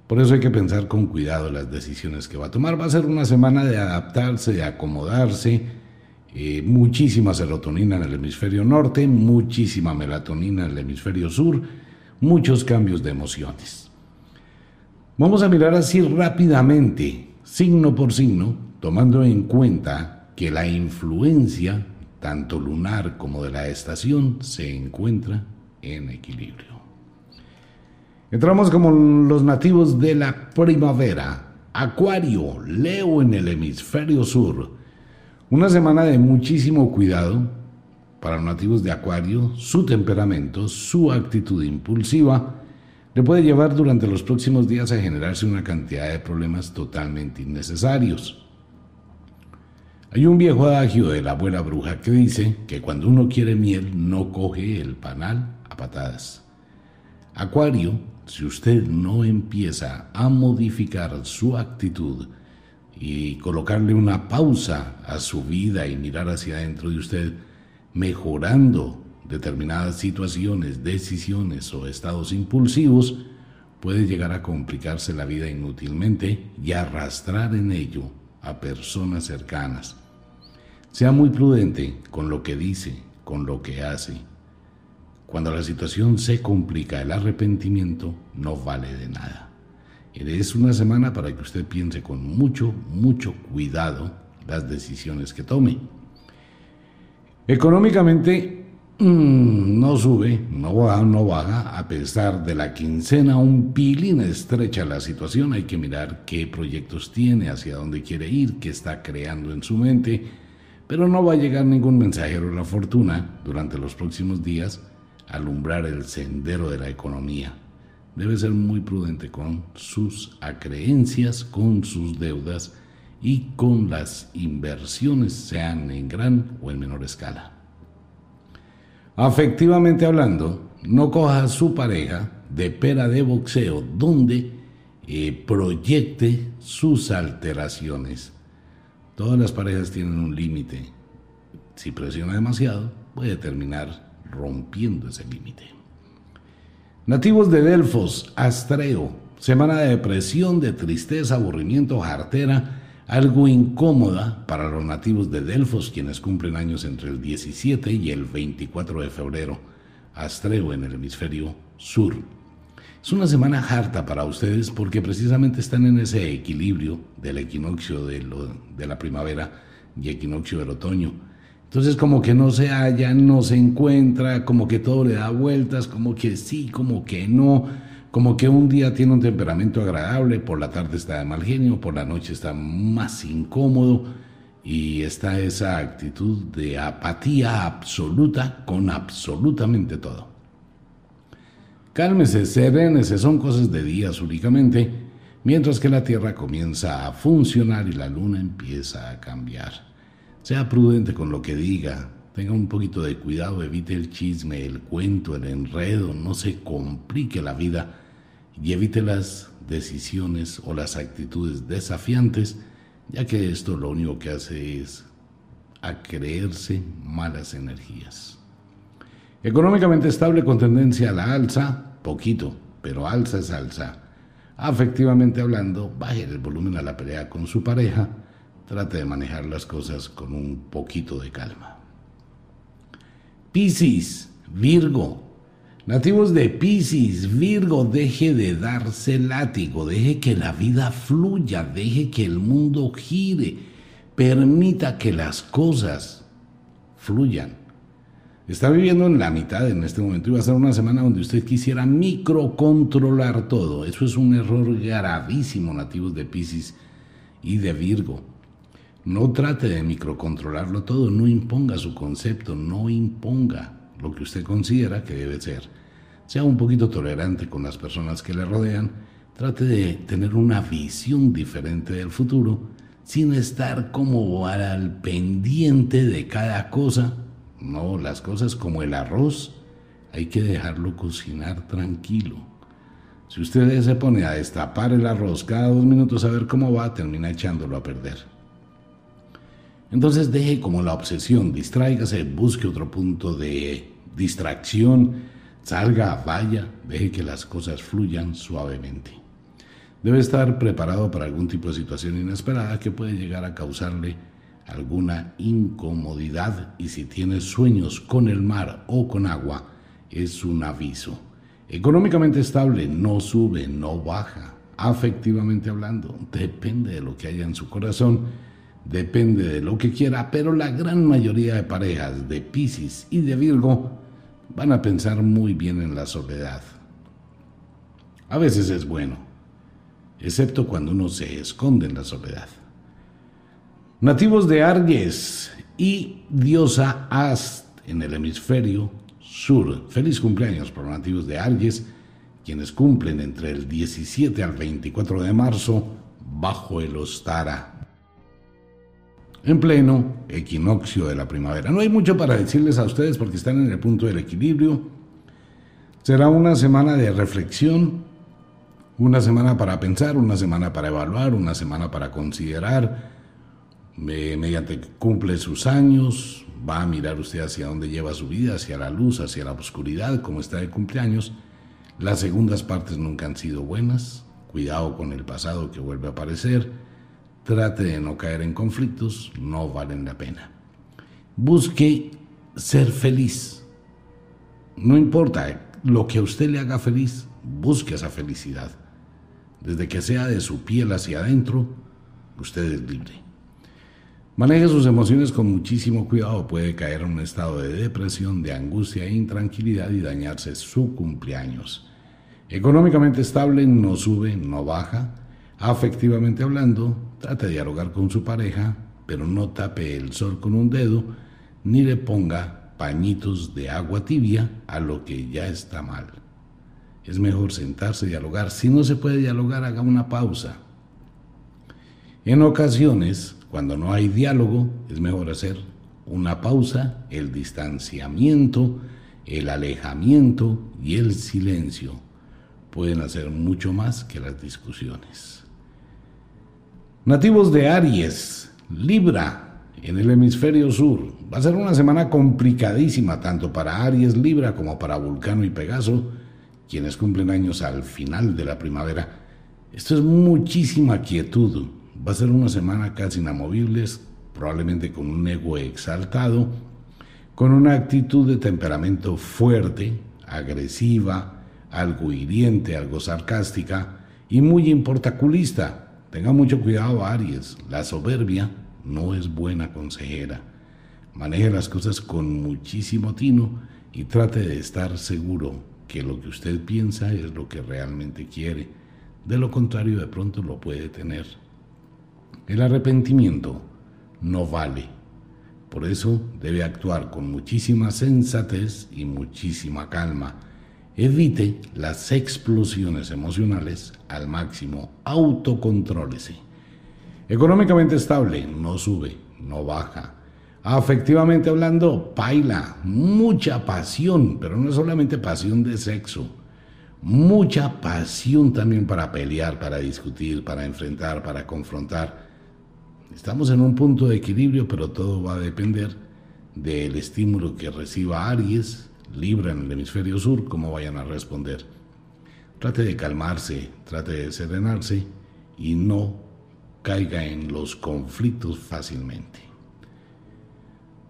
Por eso hay que pensar con cuidado las decisiones que va a tomar. Va a ser una semana de adaptarse, de acomodarse. Eh, muchísima serotonina en el hemisferio norte, muchísima melatonina en el hemisferio sur, muchos cambios de emociones. Vamos a mirar así rápidamente, signo por signo, tomando en cuenta que la influencia tanto lunar como de la estación, se encuentra en equilibrio. Entramos como los nativos de la primavera. Acuario, Leo en el hemisferio sur. Una semana de muchísimo cuidado para los nativos de Acuario. Su temperamento, su actitud impulsiva, le puede llevar durante los próximos días a generarse una cantidad de problemas totalmente innecesarios. Hay un viejo adagio de la abuela bruja que dice que cuando uno quiere miel no coge el panal a patadas. Acuario, si usted no empieza a modificar su actitud y colocarle una pausa a su vida y mirar hacia adentro de usted, mejorando determinadas situaciones, decisiones o estados impulsivos, puede llegar a complicarse la vida inútilmente y arrastrar en ello a personas cercanas. Sea muy prudente con lo que dice, con lo que hace. Cuando la situación se complica, el arrepentimiento no vale de nada. Es una semana para que usted piense con mucho, mucho cuidado las decisiones que tome. Económicamente mm, no sube, no baja, no baja, a pesar de la quincena, un pilín estrecha la situación, hay que mirar qué proyectos tiene, hacia dónde quiere ir, qué está creando en su mente, pero no va a llegar ningún mensajero de la fortuna durante los próximos días a alumbrar el sendero de la economía. Debe ser muy prudente con sus acreencias, con sus deudas y con las inversiones, sean en gran o en menor escala. Afectivamente hablando, no coja a su pareja de pera de boxeo donde eh, proyecte sus alteraciones Todas las parejas tienen un límite. Si presiona demasiado, puede terminar rompiendo ese límite. Nativos de Delfos, Astreo, semana de depresión, de tristeza, aburrimiento, jartera, algo incómoda para los nativos de Delfos, quienes cumplen años entre el 17 y el 24 de febrero. Astreo en el hemisferio sur. Es una semana harta para ustedes porque precisamente están en ese equilibrio del equinoccio de, la primavera y equinoccio del otoño. Entonces como que no se halla, no se encuentra, como que todo le da vueltas, como que sí, como que no, como que un día tiene un temperamento agradable, por la tarde está de mal genio, por la noche está más incómodo y está esa actitud de apatía absoluta con absolutamente todo. Cálmese, serénese, son cosas de días únicamente, mientras que la Tierra comienza a funcionar y la Luna empieza a cambiar. Sea prudente con lo que diga, tenga un poquito de cuidado, evite el chisme, el cuento, el enredo, no se complique la vida y evite las decisiones o las actitudes desafiantes, ya que esto lo único que hace es acreerse malas energías. Económicamente estable con tendencia a la alza, poquito, pero alza es alza. Afectivamente hablando, baje el volumen a la pelea con su pareja, trate de manejar las cosas con un poquito de calma. Piscis, Virgo. Nativos de Piscis, Virgo, deje de darse látigo, deje que la vida fluya, deje que el mundo gire, permita que las cosas fluyan. Está viviendo en la mitad en este momento y va a ser una semana donde usted quisiera microcontrolar todo. Eso es un error gravísimo, nativos de Pisces y de Virgo. No trate de microcontrolarlo todo, no imponga su concepto, no imponga lo que usted considera que debe ser. Sea un poquito tolerante con las personas que le rodean, trate de tener una visión diferente del futuro sin estar como al pendiente de cada cosa no, las cosas como el arroz hay que dejarlo cocinar tranquilo. Si usted se pone a destapar el arroz cada dos minutos a ver cómo va, termina echándolo a perder. Entonces deje como la obsesión, distráigase, busque otro punto de distracción, salga, vaya, deje que las cosas fluyan suavemente. Debe estar preparado para algún tipo de situación inesperada que puede llegar a causarle alguna incomodidad y si tiene sueños con el mar o con agua, es un aviso. Económicamente estable, no sube, no baja. Afectivamente hablando, depende de lo que haya en su corazón, depende de lo que quiera, pero la gran mayoría de parejas de Pisces y de Virgo van a pensar muy bien en la soledad. A veces es bueno, excepto cuando uno se esconde en la soledad. Nativos de Arges y diosa Ast en el hemisferio sur. Feliz cumpleaños por nativos de Arges, quienes cumplen entre el 17 al 24 de marzo bajo el Ostara en pleno equinoccio de la primavera. No hay mucho para decirles a ustedes porque están en el punto del equilibrio. Será una semana de reflexión, una semana para pensar, una semana para evaluar, una semana para considerar. mediante que cumple sus años, va a mirar usted hacia dónde lleva su vida, hacia la luz, hacia la oscuridad, como está de cumpleaños. Las segundas partes nunca han sido buenas. Cuidado con el pasado que vuelve a aparecer Trate de no caer en conflictos, no valen la pena. Busque ser feliz. No importa lo que a usted le haga feliz, busque esa felicidad. Desde que sea de su piel hacia adentro, usted es libre. Maneje sus emociones con muchísimo cuidado, puede caer en un estado de depresión, de angustia e intranquilidad y dañarse su cumpleaños. Económicamente estable, no sube, no baja. Afectivamente hablando, trate de dialogar con su pareja, pero no tape el sol con un dedo, ni le ponga pañitos de agua tibia a lo que ya está mal. Es mejor sentarse y dialogar. Si no se puede dialogar, haga una pausa. En ocasiones, cuando no hay diálogo, es mejor hacer una pausa, el distanciamiento, el alejamiento y el silencio. Pueden hacer mucho más que las discusiones. Nativos de Aries, Libra, en el hemisferio sur. Va a ser una semana complicadísima tanto para Aries, Libra como para Vulcano y Pegaso, quienes cumplen años al final de la primavera. Esto es muchísima quietud. Va a ser una semana casi inamovibles, probablemente con un ego exaltado, con una actitud de temperamento fuerte, agresiva, algo hiriente, algo sarcástica y muy importaculista Tenga mucho cuidado, Aries. La soberbia no es buena consejera. Maneje las cosas con muchísimo tino y trate de estar seguro que lo que usted piensa es lo que realmente quiere. De lo contrario, de pronto lo puede tener. El arrepentimiento no vale. Por eso debe actuar con muchísima sensatez y muchísima calma Evite las explosiones emocionales al máximo. Autocontrólese. Económicamente estable, no sube, no baja. Afectivamente hablando, baila, mucha pasión, pero no solamente pasión de sexo. Mucha pasión también para pelear, para discutir, para enfrentar, para confrontar. Estamos en un punto de equilibrio, pero todo va a depender del estímulo que reciba Aries, Libra en el hemisferio sur, cómo vayan a responder. Trate de calmarse, trate de serenarse y no caiga en los conflictos fácilmente.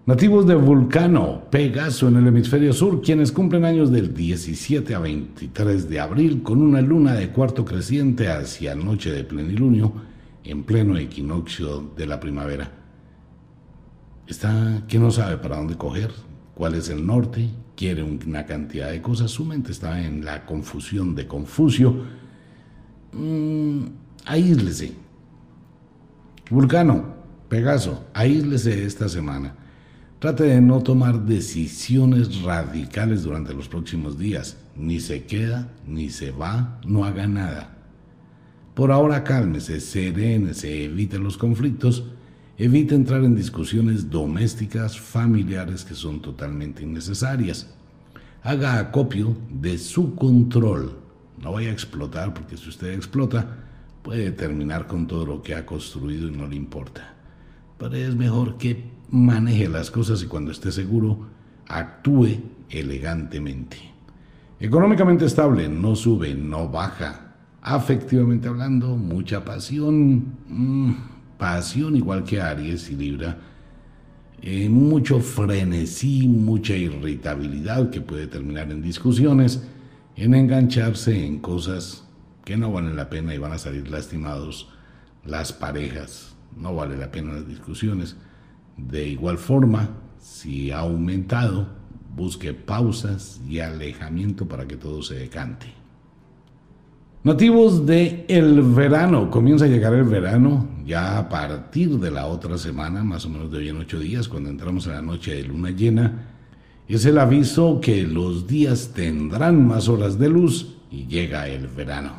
Nativos de Vulcano, Pegaso en el hemisferio sur, quienes cumplen años del 17 a 23 de abril con una luna de cuarto creciente hacia noche de plenilunio en pleno equinoccio de la primavera. Está que no sabe para dónde coger, cuál es el norte, quiere una cantidad de cosas, su mente está en la confusión de Confucio. Mm, aíslese. Vulcano, Pegaso, aíslese esta semana. Trate de no tomar decisiones radicales durante los próximos días. Ni se queda, ni se va, no haga nada. Por ahora cálmese, serénese, evite los conflictos Evite entrar en discusiones domésticas, familiares que son totalmente innecesarias. Haga acopio de su control. No vaya a explotar porque si usted explota puede terminar con todo lo que ha construido y no le importa. Pero es mejor que maneje las cosas y cuando esté seguro actúe elegantemente. Económicamente estable, no sube, no baja. Afectivamente hablando, mucha pasión. Mm, pasión igual que Aries y Libra, eh, mucho frenesí, mucha irritabilidad que puede terminar en discusiones, en engancharse en cosas que no valen la pena y van a salir lastimados las parejas. no vale la pena las discusiones. De igual forma, si ha aumentado, busque pausas y alejamiento para que todo se decante. Nativos de el verano, comienza a llegar el verano ya a partir de la otra semana, más o menos de hoy en ocho días, cuando entramos en la noche de luna llena, es el aviso que los días tendrán más horas de luz y llega el verano.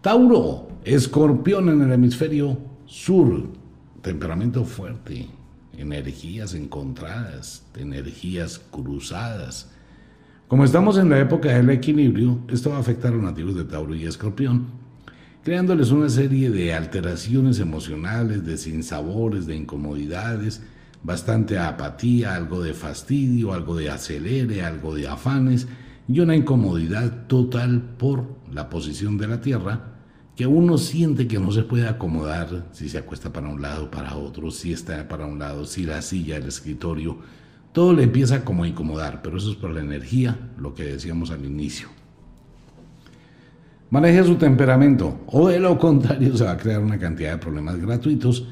Tauro, escorpión en el hemisferio sur, temperamento fuerte, energías encontradas, energías cruzadas. Como estamos en la época del equilibrio, esto va a afectar a los nativos de Tauro y Escorpión, creándoles una serie de alteraciones emocionales, de sinsabores, de incomodidades, bastante apatía, algo de fastidio, algo de acelere, algo de afanes y una incomodidad total por la posición de la Tierra que uno siente que no se puede acomodar si se acuesta para un lado, para otro, si está para un lado, si la silla, el escritorio, todo le empieza como a incomodar, pero eso es por la energía, lo que decíamos al inicio. Maneje su temperamento o de lo contrario se va a crear una cantidad de problemas gratuitos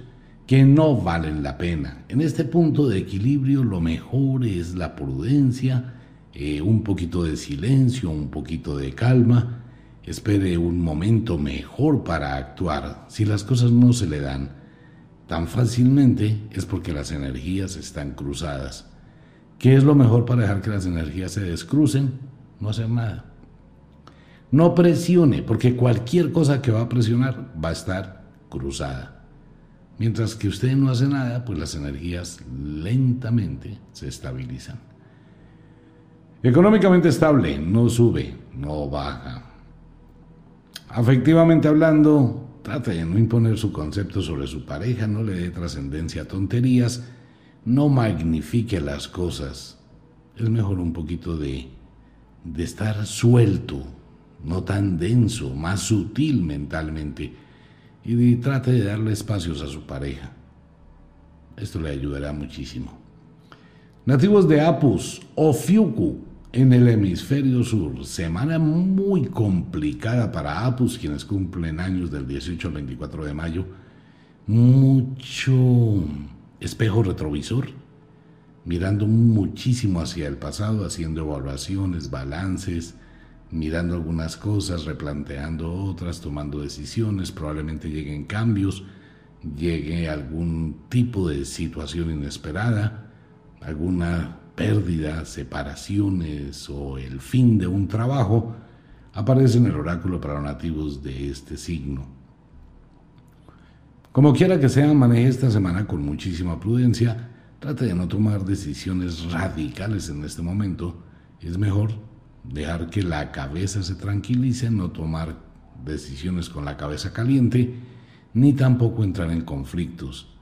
que no valen la pena. En este punto de equilibrio lo mejor es la prudencia, eh, un poquito de silencio, un poquito de calma espere un momento mejor para actuar. Si las cosas no se le dan tan fácilmente es porque las energías están cruzadas. ¿Qué es lo mejor para dejar que las energías se descrucen? No hacer nada. No presione, porque cualquier cosa que va a presionar va a estar cruzada. Mientras que usted no hace nada, pues las energías lentamente se estabilizan. Económicamente estable, no sube, no baja, Afectivamente hablando, trata de no imponer su concepto sobre su pareja, no le dé trascendencia a tonterías, no magnifique las cosas. Es mejor un poquito de, de estar suelto, no tan denso, más sutil mentalmente, y trate de darle espacios a su pareja. Esto le ayudará muchísimo. Nativos de Apus o Fiuku en el hemisferio sur, semana muy complicada para Apus, quienes cumplen años del 18 al 24 de mayo. Mucho espejo retrovisor, mirando muchísimo hacia el pasado, haciendo evaluaciones, balances, mirando algunas cosas, replanteando otras, tomando decisiones, probablemente lleguen cambios, llegue algún tipo de situación inesperada, alguna pérdida, separaciones o el fin de un trabajo, aparece en el oráculo para nativos de este signo. Como quiera que sea, maneje esta semana con muchísima prudencia, trate de no tomar decisiones radicales en este momento, es mejor dejar que la cabeza se tranquilice, no tomar decisiones con la cabeza caliente, ni tampoco entrar en conflictos.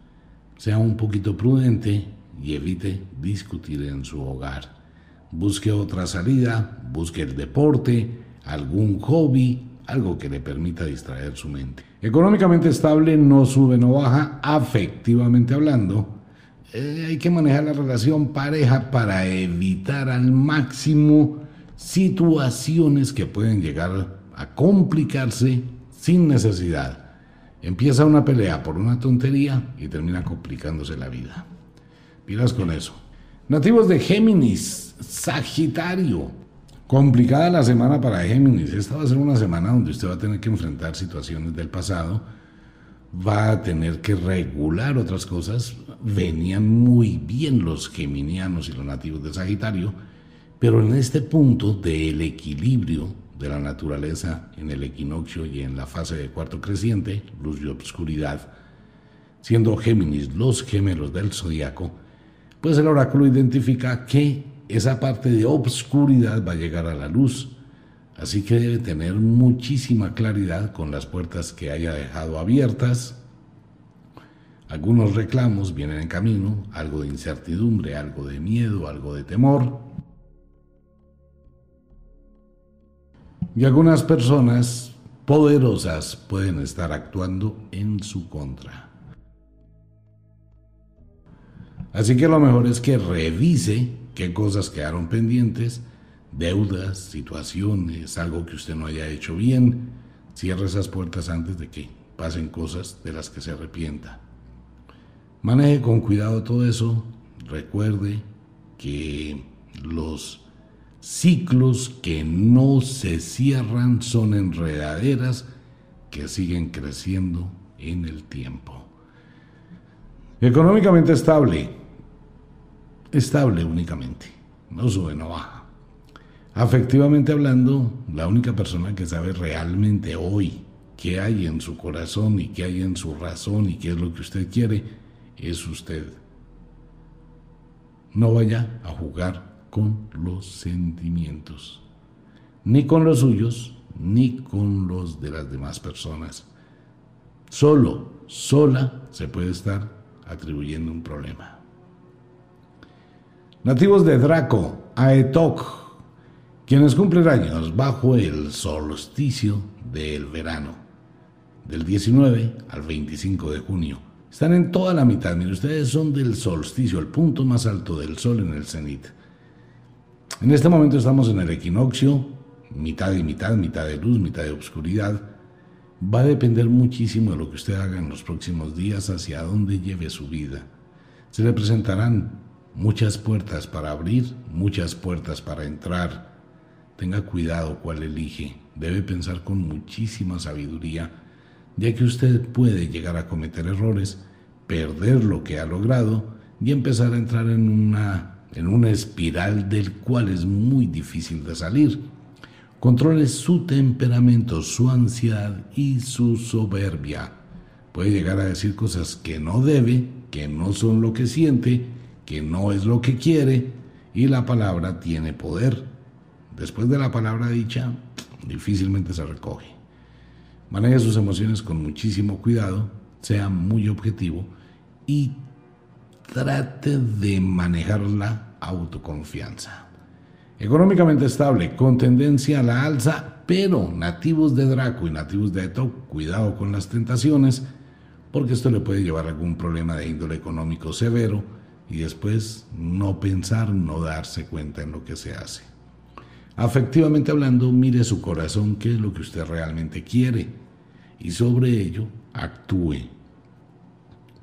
Sea un poquito prudente y evite discutir en su hogar. Busque otra salida, busque el deporte, algún hobby, algo que le permita distraer su mente. Económicamente estable, no sube, no baja, afectivamente hablando. Eh, hay que manejar la relación pareja para evitar al máximo situaciones que pueden llegar a complicarse sin necesidad. Empieza una pelea por una tontería y termina complicándose la vida. Pilas con eso. Nativos de Géminis, Sagitario. Complicada la semana para Géminis. Esta va a ser una semana donde usted va a tener que enfrentar situaciones del pasado. Va a tener que regular otras cosas. Venían muy bien los geminianos y los nativos de Sagitario. Pero en este punto del equilibrio de la naturaleza en el equinoccio y en la fase de cuarto creciente, luz y obscuridad, siendo Géminis los gemelos del zodiaco, pues el oráculo identifica que esa parte de obscuridad va a llegar a la luz. Así que debe tener muchísima claridad con las puertas que haya dejado abiertas. Algunos reclamos vienen en camino, algo de incertidumbre, algo de miedo, algo de temor. Y algunas personas poderosas pueden estar actuando en su contra. Así que lo mejor es que revise qué cosas quedaron pendientes, deudas, situaciones, algo que usted no haya hecho bien. Cierre esas puertas antes de que pasen cosas de las que se arrepienta. Maneje con cuidado todo eso. Recuerde que los ciclos que no se cierran son enredaderas que siguen creciendo en el tiempo. Económicamente estable, estable únicamente, no sube, no baja. Afectivamente hablando, la única persona que sabe realmente hoy qué hay en su corazón y qué hay en su razón y qué es lo que usted quiere es usted. No vaya a jugar con los sentimientos, ni con los suyos, ni con los de las demás personas. Solo, sola, se puede estar atribuyendo un problema. Nativos de Draco, Aetok, quienes cumplen años bajo el solsticio del verano, del 19 al 25 de junio. Están en toda la mitad, miren, ustedes son del solsticio, el punto más alto del sol en el cenit. En este momento estamos en el equinoccio, mitad y mitad, mitad de luz, mitad de oscuridad. Va a depender muchísimo de lo que usted haga en los próximos días, hacia dónde lleve su vida. Se le presentarán muchas puertas para abrir, muchas puertas para entrar. Tenga cuidado cuál elige. Debe pensar con muchísima sabiduría, ya que usted puede llegar a cometer errores, perder lo que ha logrado y empezar a entrar en una en una espiral del cual es muy difícil de salir. Controle su temperamento, su ansiedad y su soberbia. Puede llegar a decir cosas que no debe, que no son lo que siente, que no es lo que quiere, y la palabra tiene poder. Después de la palabra dicha, difícilmente se recoge. Maneje sus emociones con muchísimo cuidado, sea muy objetivo y trate de manejar la autoconfianza. Económicamente estable, con tendencia a la alza, pero nativos de Draco y nativos de Eto, cuidado con las tentaciones, porque esto le puede llevar a algún problema de índole económico severo y después no pensar, no darse cuenta en lo que se hace. Afectivamente hablando, mire su corazón, qué es lo que usted realmente quiere, y sobre ello actúe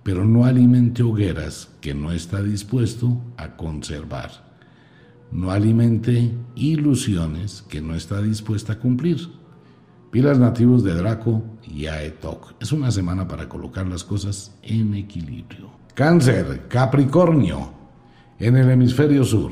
pero no alimente hogueras que no está dispuesto a conservar. No alimente ilusiones que no está dispuesta a cumplir. Pilas nativos de Draco y Aetok. Es una semana para colocar las cosas en equilibrio. Cáncer, Capricornio, en el hemisferio sur.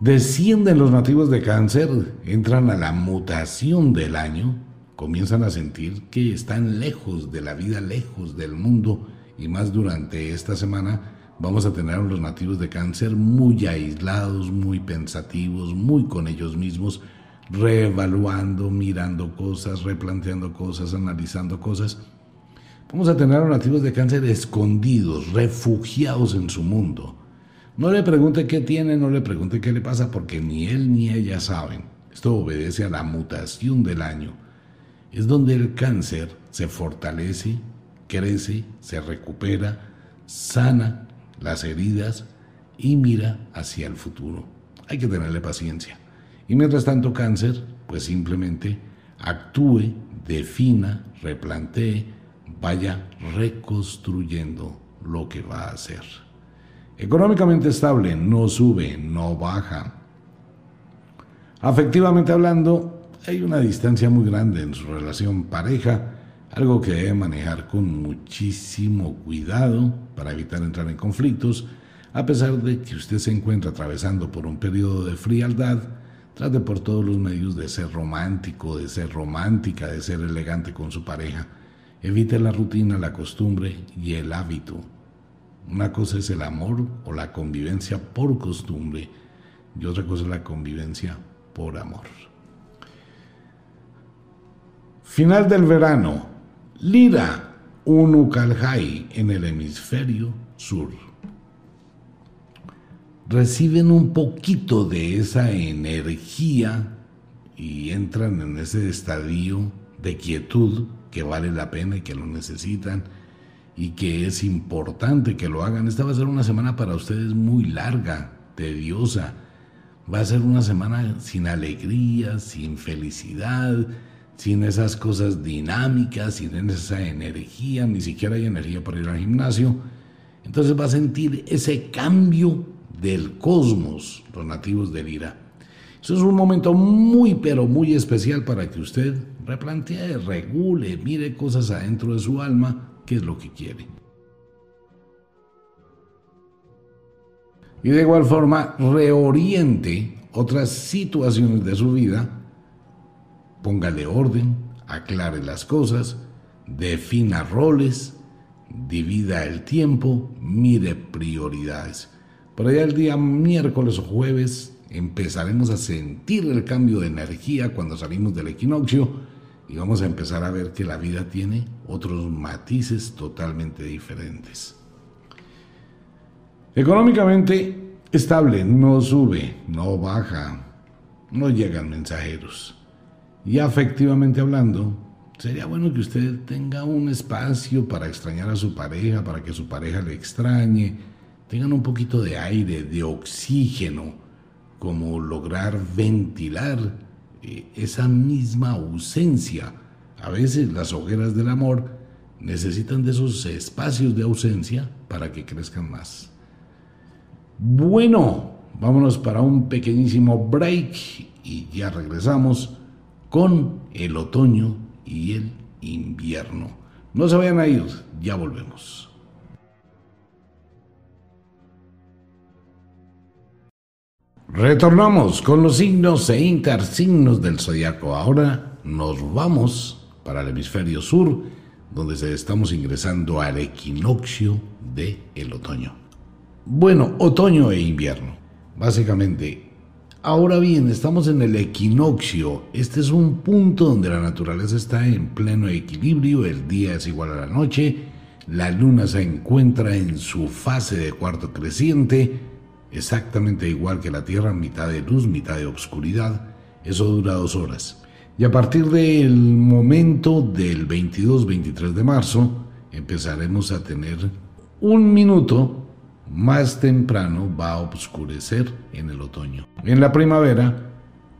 Descienden los nativos de cáncer, entran a la mutación del año comienzan a sentir que están lejos de la vida, lejos del mundo, y más durante esta semana vamos a tener a los nativos de cáncer muy aislados, muy pensativos, muy con ellos mismos, reevaluando, mirando cosas, replanteando cosas, analizando cosas. Vamos a tener a los nativos de cáncer escondidos, refugiados en su mundo. No le pregunte qué tiene, no le pregunte qué le pasa, porque ni él ni ella saben. Esto obedece a la mutación del año es donde el cáncer se fortalece, crece, se recupera, sana las heridas y mira hacia el futuro. Hay que tenerle paciencia. Y mientras tanto cáncer, pues simplemente actúe, defina, replantee, vaya reconstruyendo lo que va a hacer. Económicamente estable, no sube, no baja. Afectivamente hablando, hay una distancia muy grande en su relación pareja, algo que debe manejar con muchísimo cuidado para evitar entrar en conflictos, a pesar de que usted se encuentra atravesando por un periodo de frialdad, trate por todos los medios de ser romántico, de ser romántica, de ser elegante con su pareja. Evite la rutina, la costumbre y el hábito. Una cosa es el amor o la convivencia por costumbre y otra cosa es la convivencia por amor. Final del verano. Lira, Unukalhai en el hemisferio sur. Reciben un poquito de esa energía y entran en ese estadio de quietud que vale la pena y que lo necesitan y que es importante que lo hagan. Esta va a ser una semana para ustedes muy larga, tediosa. Va a ser una semana sin alegría, sin felicidad, sin esas cosas dinámicas, sin esa energía, ni siquiera hay energía para ir al gimnasio. Entonces va a sentir ese cambio del cosmos, los nativos del Ira. Eso es un momento muy, pero muy especial para que usted replantee, regule, mire cosas adentro de su alma, qué es lo que quiere. Y de igual forma, reoriente otras situaciones de su vida, póngale orden, aclare las cosas, defina roles, divida el tiempo, mire prioridades. Por allá el día miércoles o jueves empezaremos a sentir el cambio de energía cuando salimos del equinoccio y vamos a empezar a ver que la vida tiene otros matices totalmente diferentes. Económicamente estable, no sube, no baja, no llegan mensajeros. Y afectivamente hablando, sería bueno que usted tenga un espacio para extrañar a su pareja, para que su pareja le extrañe, tengan un poquito de aire, de oxígeno, como lograr ventilar eh, esa misma ausencia. A veces las hogueras del amor necesitan de esos espacios de ausencia para que crezcan más. Bueno, vámonos para un pequeñísimo break y ya regresamos con el otoño y el invierno. No se vayan a ir, ya volvemos. Retornamos con los signos e intersignos del zodiaco. Ahora nos vamos para el hemisferio sur, donde estamos ingresando al equinoccio del el otoño. Bueno, otoño e invierno. Básicamente, ahora bien, estamos en el equinoccio. Este es un punto donde la naturaleza está en pleno equilibrio, el día es igual a la noche, la luna se encuentra en su fase de cuarto creciente, exactamente igual que la Tierra, mitad de luz, mitad de oscuridad. Eso dura dos horas. Y a partir del momento del 22-23 de marzo, empezaremos a tener un minuto más temprano va a oscurecer en el otoño. En la primavera,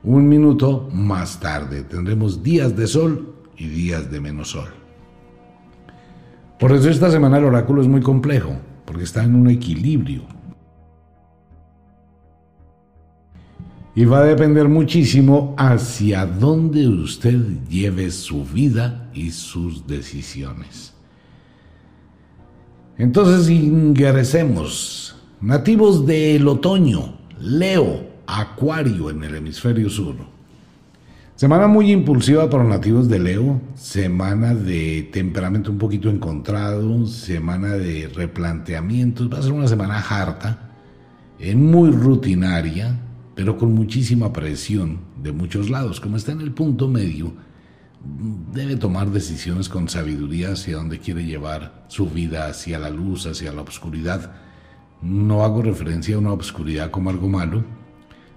un minuto más tarde, tendremos días de sol y días de menos sol. Por eso esta semana el oráculo es muy complejo, porque está en un equilibrio. Y va a depender muchísimo hacia dónde usted lleve su vida y sus decisiones. Entonces ingresemos. Nativos del otoño, Leo, Acuario en el hemisferio sur. Semana muy impulsiva para los nativos de Leo, semana de temperamento un poquito encontrado, semana de replanteamientos, va a ser una semana harta, muy rutinaria, pero con muchísima presión de muchos lados. Como está en el punto medio, debe tomar decisiones con sabiduría hacia dónde quiere llevar su vida, hacia la luz, hacia la oscuridad. No hago referencia a una oscuridad como algo malo,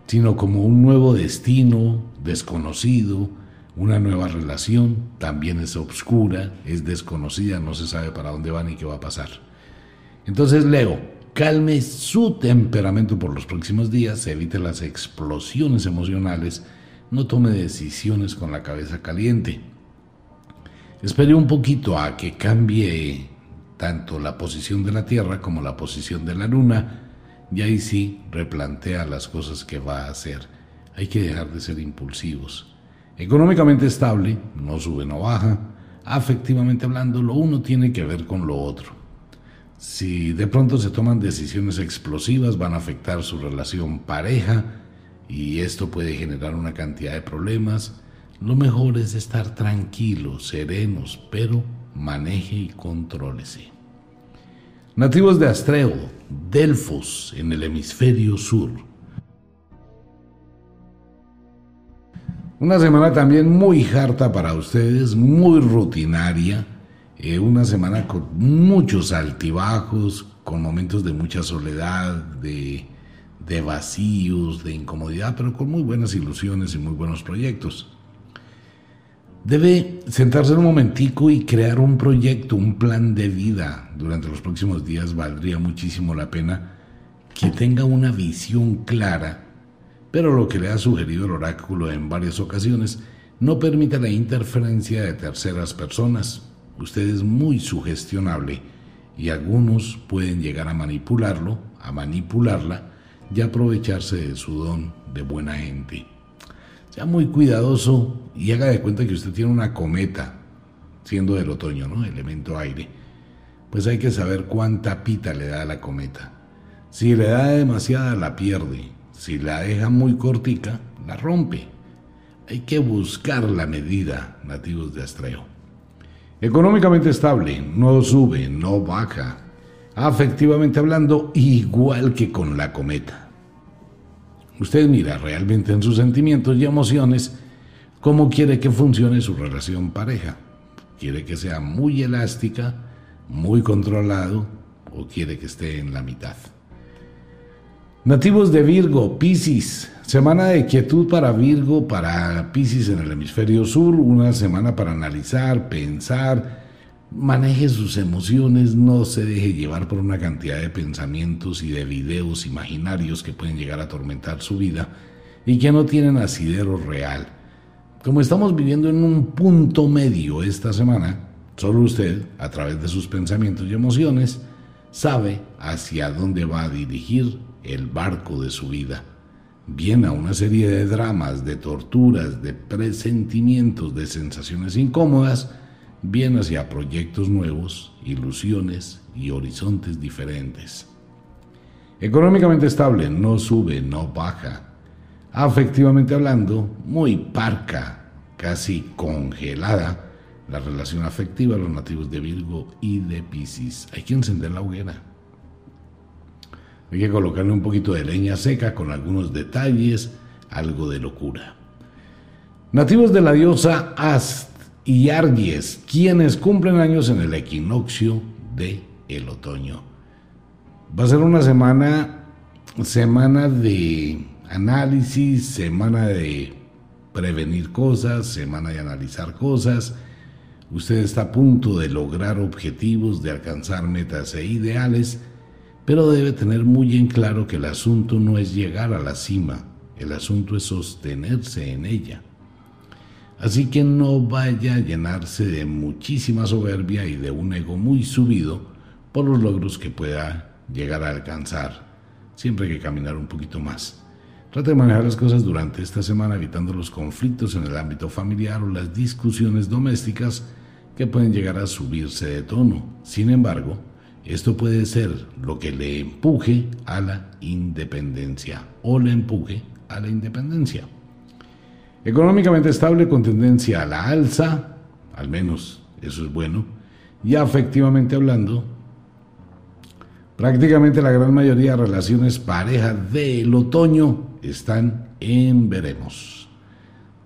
sino como un nuevo destino desconocido, una nueva relación, también es oscura, es desconocida, no se sabe para dónde va ni qué va a pasar. Entonces Leo, calme su temperamento por los próximos días, evite las explosiones emocionales, no tome decisiones con la cabeza caliente. Espere un poquito a que cambie tanto la posición de la Tierra como la posición de la Luna y ahí sí replantea las cosas que va a hacer. Hay que dejar de ser impulsivos. Económicamente estable, no sube, no baja. Afectivamente hablando, lo uno tiene que ver con lo otro. Si de pronto se toman decisiones explosivas, van a afectar su relación pareja, y esto puede generar una cantidad de problemas, lo mejor es estar tranquilos, serenos, pero maneje y contrólese. Nativos de Astreo, Delfos, en el hemisferio sur. Una semana también muy harta para ustedes, muy rutinaria, eh, una semana con muchos altibajos, con momentos de mucha soledad, de de vacíos, de incomodidad, pero con muy buenas ilusiones y muy buenos proyectos. Debe sentarse un momentico y crear un proyecto, un plan de vida. Durante los próximos días valdría muchísimo la pena que tenga una visión clara, pero lo que le ha sugerido el oráculo en varias ocasiones, no permita la interferencia de terceras personas. Usted es muy sugestionable y algunos pueden llegar a manipularlo, a manipularla y aprovecharse de su don de buena gente. Sea muy cuidadoso y haga de cuenta que usted tiene una cometa, siendo del otoño, ¿no? Elemento aire. Pues hay que saber cuánta pita le da a la cometa. Si le da demasiada, la pierde. Si la deja muy cortica, la rompe. Hay que buscar la medida, nativos de Astreo. Económicamente estable, no sube, no baja. Afectivamente hablando, igual que con la cometa. Usted mira realmente en sus sentimientos y emociones cómo quiere que funcione su relación pareja. ¿Quiere que sea muy elástica, muy controlado o quiere que esté en la mitad? Nativos de Virgo, Piscis, semana de quietud para Virgo, para Piscis en el hemisferio sur, una semana para analizar, pensar, maneje sus emociones, no se deje llevar por una cantidad de pensamientos y de videos imaginarios que pueden llegar a atormentar su vida y que no tienen asidero real. Como estamos viviendo en un punto medio esta semana, solo usted, a través de sus pensamientos y emociones, sabe hacia dónde va a dirigir el barco de su vida. Bien a una serie de dramas, de torturas, de presentimientos, de sensaciones incómodas, bien hacia proyectos nuevos, ilusiones y horizontes diferentes. Económicamente estable, no sube, no baja. Afectivamente hablando, muy parca, casi congelada, la relación afectiva de los nativos de Virgo y de Piscis. Hay que encender la hoguera. Hay que colocarle un poquito de leña seca con algunos detalles, algo de locura. Nativos de la diosa Ast y Argies, quienes cumplen años en el equinoccio de el otoño. Va a ser una semana, semana de análisis, semana de prevenir cosas, semana de analizar cosas. Usted está a punto de lograr objetivos, de alcanzar metas e ideales pero debe tener muy en claro que el asunto no es llegar a la cima, el asunto es sostenerse en ella. Así que no vaya a llenarse de muchísima soberbia y de un ego muy subido por los logros que pueda llegar a alcanzar. Siempre hay que caminar un poquito más. Trate de manejar las cosas durante esta semana evitando los conflictos en el ámbito familiar o las discusiones domésticas que pueden llegar a subirse de tono. Sin embargo, esto puede ser lo que le empuje a la independencia o le empuje a la independencia. Económicamente estable con tendencia a la alza, al menos eso es bueno, y afectivamente hablando, prácticamente la gran mayoría de relaciones parejas del otoño están en veremos.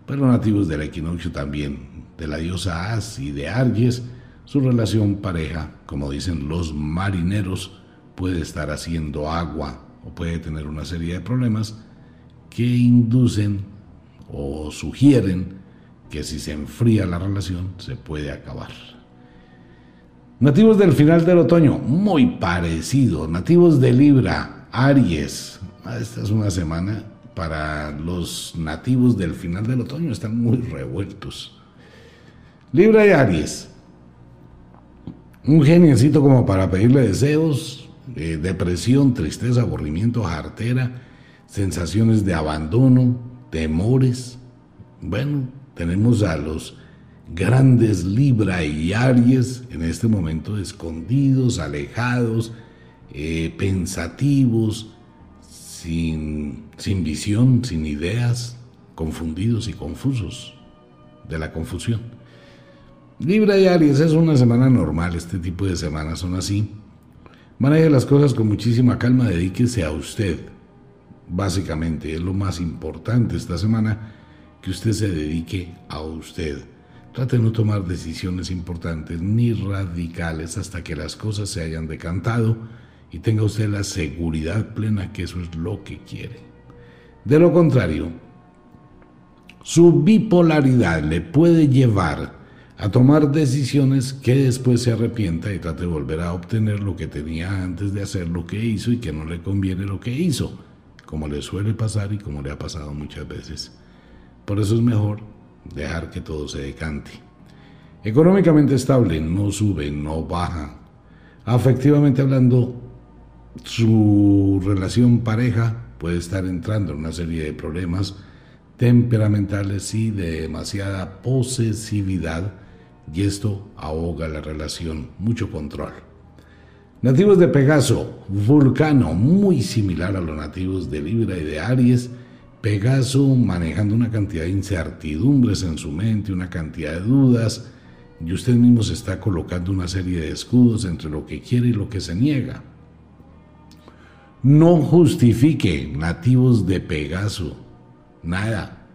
Pero nativos del equinoccio también, de la diosa As y de Arges, su relación pareja, como dicen los marineros, puede estar haciendo agua o puede tener una serie de problemas que inducen o sugieren que si se enfría la relación se puede acabar. Nativos del final del otoño, muy parecido. Nativos de Libra, Aries. Ah, esta es una semana para los nativos del final del otoño, están muy revueltos. Libra y Aries un geniecito como para pedirle deseos, eh, depresión, tristeza, aburrimiento, jartera, sensaciones de abandono, temores. Bueno, tenemos a los grandes Libra y Aries en este momento escondidos, alejados, eh, pensativos, sin, sin visión, sin ideas, confundidos y confusos de la confusión. Libra y Aries es una semana normal, este tipo de semanas son así. Maneje las cosas con muchísima calma, dedíquese a usted. Básicamente es lo más importante esta semana, que usted se dedique a usted. Trate de no tomar decisiones importantes ni radicales hasta que las cosas se hayan decantado y tenga usted la seguridad plena que eso es lo que quiere. De lo contrario, su bipolaridad le puede llevar a tomar decisiones que después se arrepienta y trate de volver a obtener lo que tenía antes de hacer lo que hizo y que no le conviene lo que hizo, como le suele pasar y como le ha pasado muchas veces. Por eso es mejor dejar que todo se decante. Económicamente estable, no sube, no baja. Afectivamente hablando, su relación pareja puede estar entrando en una serie de problemas temperamentales y de demasiada posesividad y esto ahoga la relación, mucho control. Nativos de Pegaso, Vulcano, muy similar a los nativos de Libra y de Aries, Pegaso manejando una cantidad de incertidumbres en su mente, una cantidad de dudas, y usted mismo se está colocando una serie de escudos entre lo que quiere y lo que se niega. No justifique nativos de Pegaso, nada.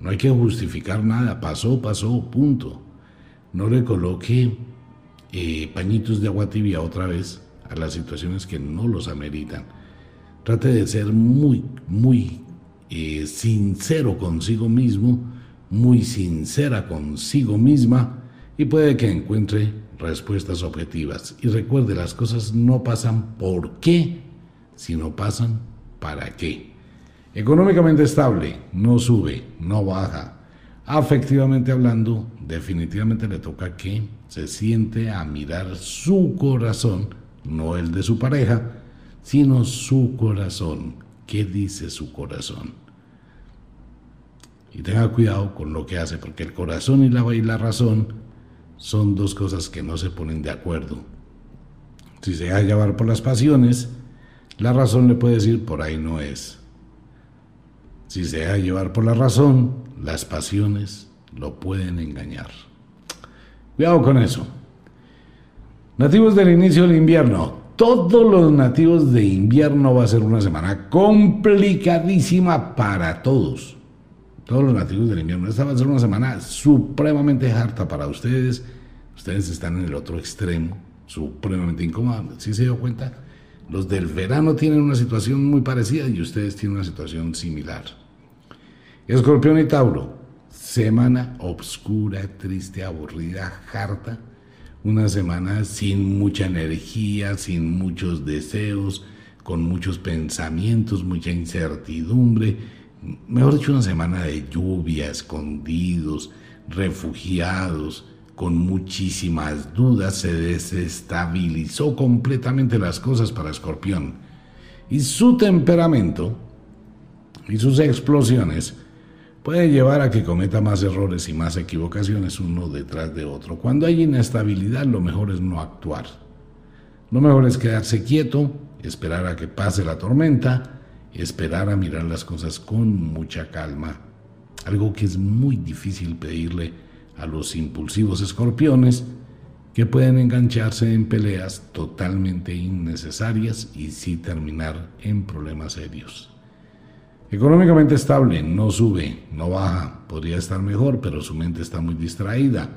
No hay que justificar nada, pasó, pasó, punto. No le coloque eh, pañitos de agua tibia otra vez a las situaciones que no los ameritan. Trate de ser muy, muy eh, sincero consigo mismo, muy sincera consigo misma y puede que encuentre respuestas objetivas. Y recuerde, las cosas no pasan por qué, sino pasan para qué. Económicamente estable, no sube, no baja. Afectivamente hablando, definitivamente le toca que se siente a mirar su corazón, no el de su pareja, sino su corazón. ¿Qué dice su corazón? Y tenga cuidado con lo que hace, porque el corazón y la, y la razón son dos cosas que no se ponen de acuerdo. Si se deja llevar por las pasiones, la razón le puede decir por ahí no es. Si se deja llevar por la razón, las pasiones lo pueden engañar. Cuidado con eso. Nativos del inicio del invierno. Todos los nativos de invierno va a ser una semana complicadísima para todos todos los nativos del invierno. Esta va a ser una semana supremamente harta para ustedes. Ustedes están en el otro extremo, supremamente incómoda. ¿Sí se dio cuenta? Los del verano tienen una situación muy parecida y ustedes tienen una situación similar. Escorpión y Tauro, semana obscura, triste, aburrida, harta. Una semana sin mucha energía, sin muchos deseos, con muchos pensamientos, mucha incertidumbre mejor dicho, una semana de lluvia, escondidos, refugiados, con muchísimas dudas, se desestabilizó completamente las cosas para Escorpión. Y su temperamento y sus explosiones puede llevar a que cometa más errores y más equivocaciones uno detrás de otro. Cuando hay inestabilidad, lo mejor es no actuar. Lo mejor es quedarse quieto, esperar a que pase la tormenta, esperar a mirar las cosas con mucha calma, algo que es muy difícil pedirle a los impulsivos escorpiones que pueden engancharse en peleas totalmente innecesarias y sí terminar en problemas serios. Económicamente estable, no sube, no baja, podría estar mejor, pero su mente está muy distraída.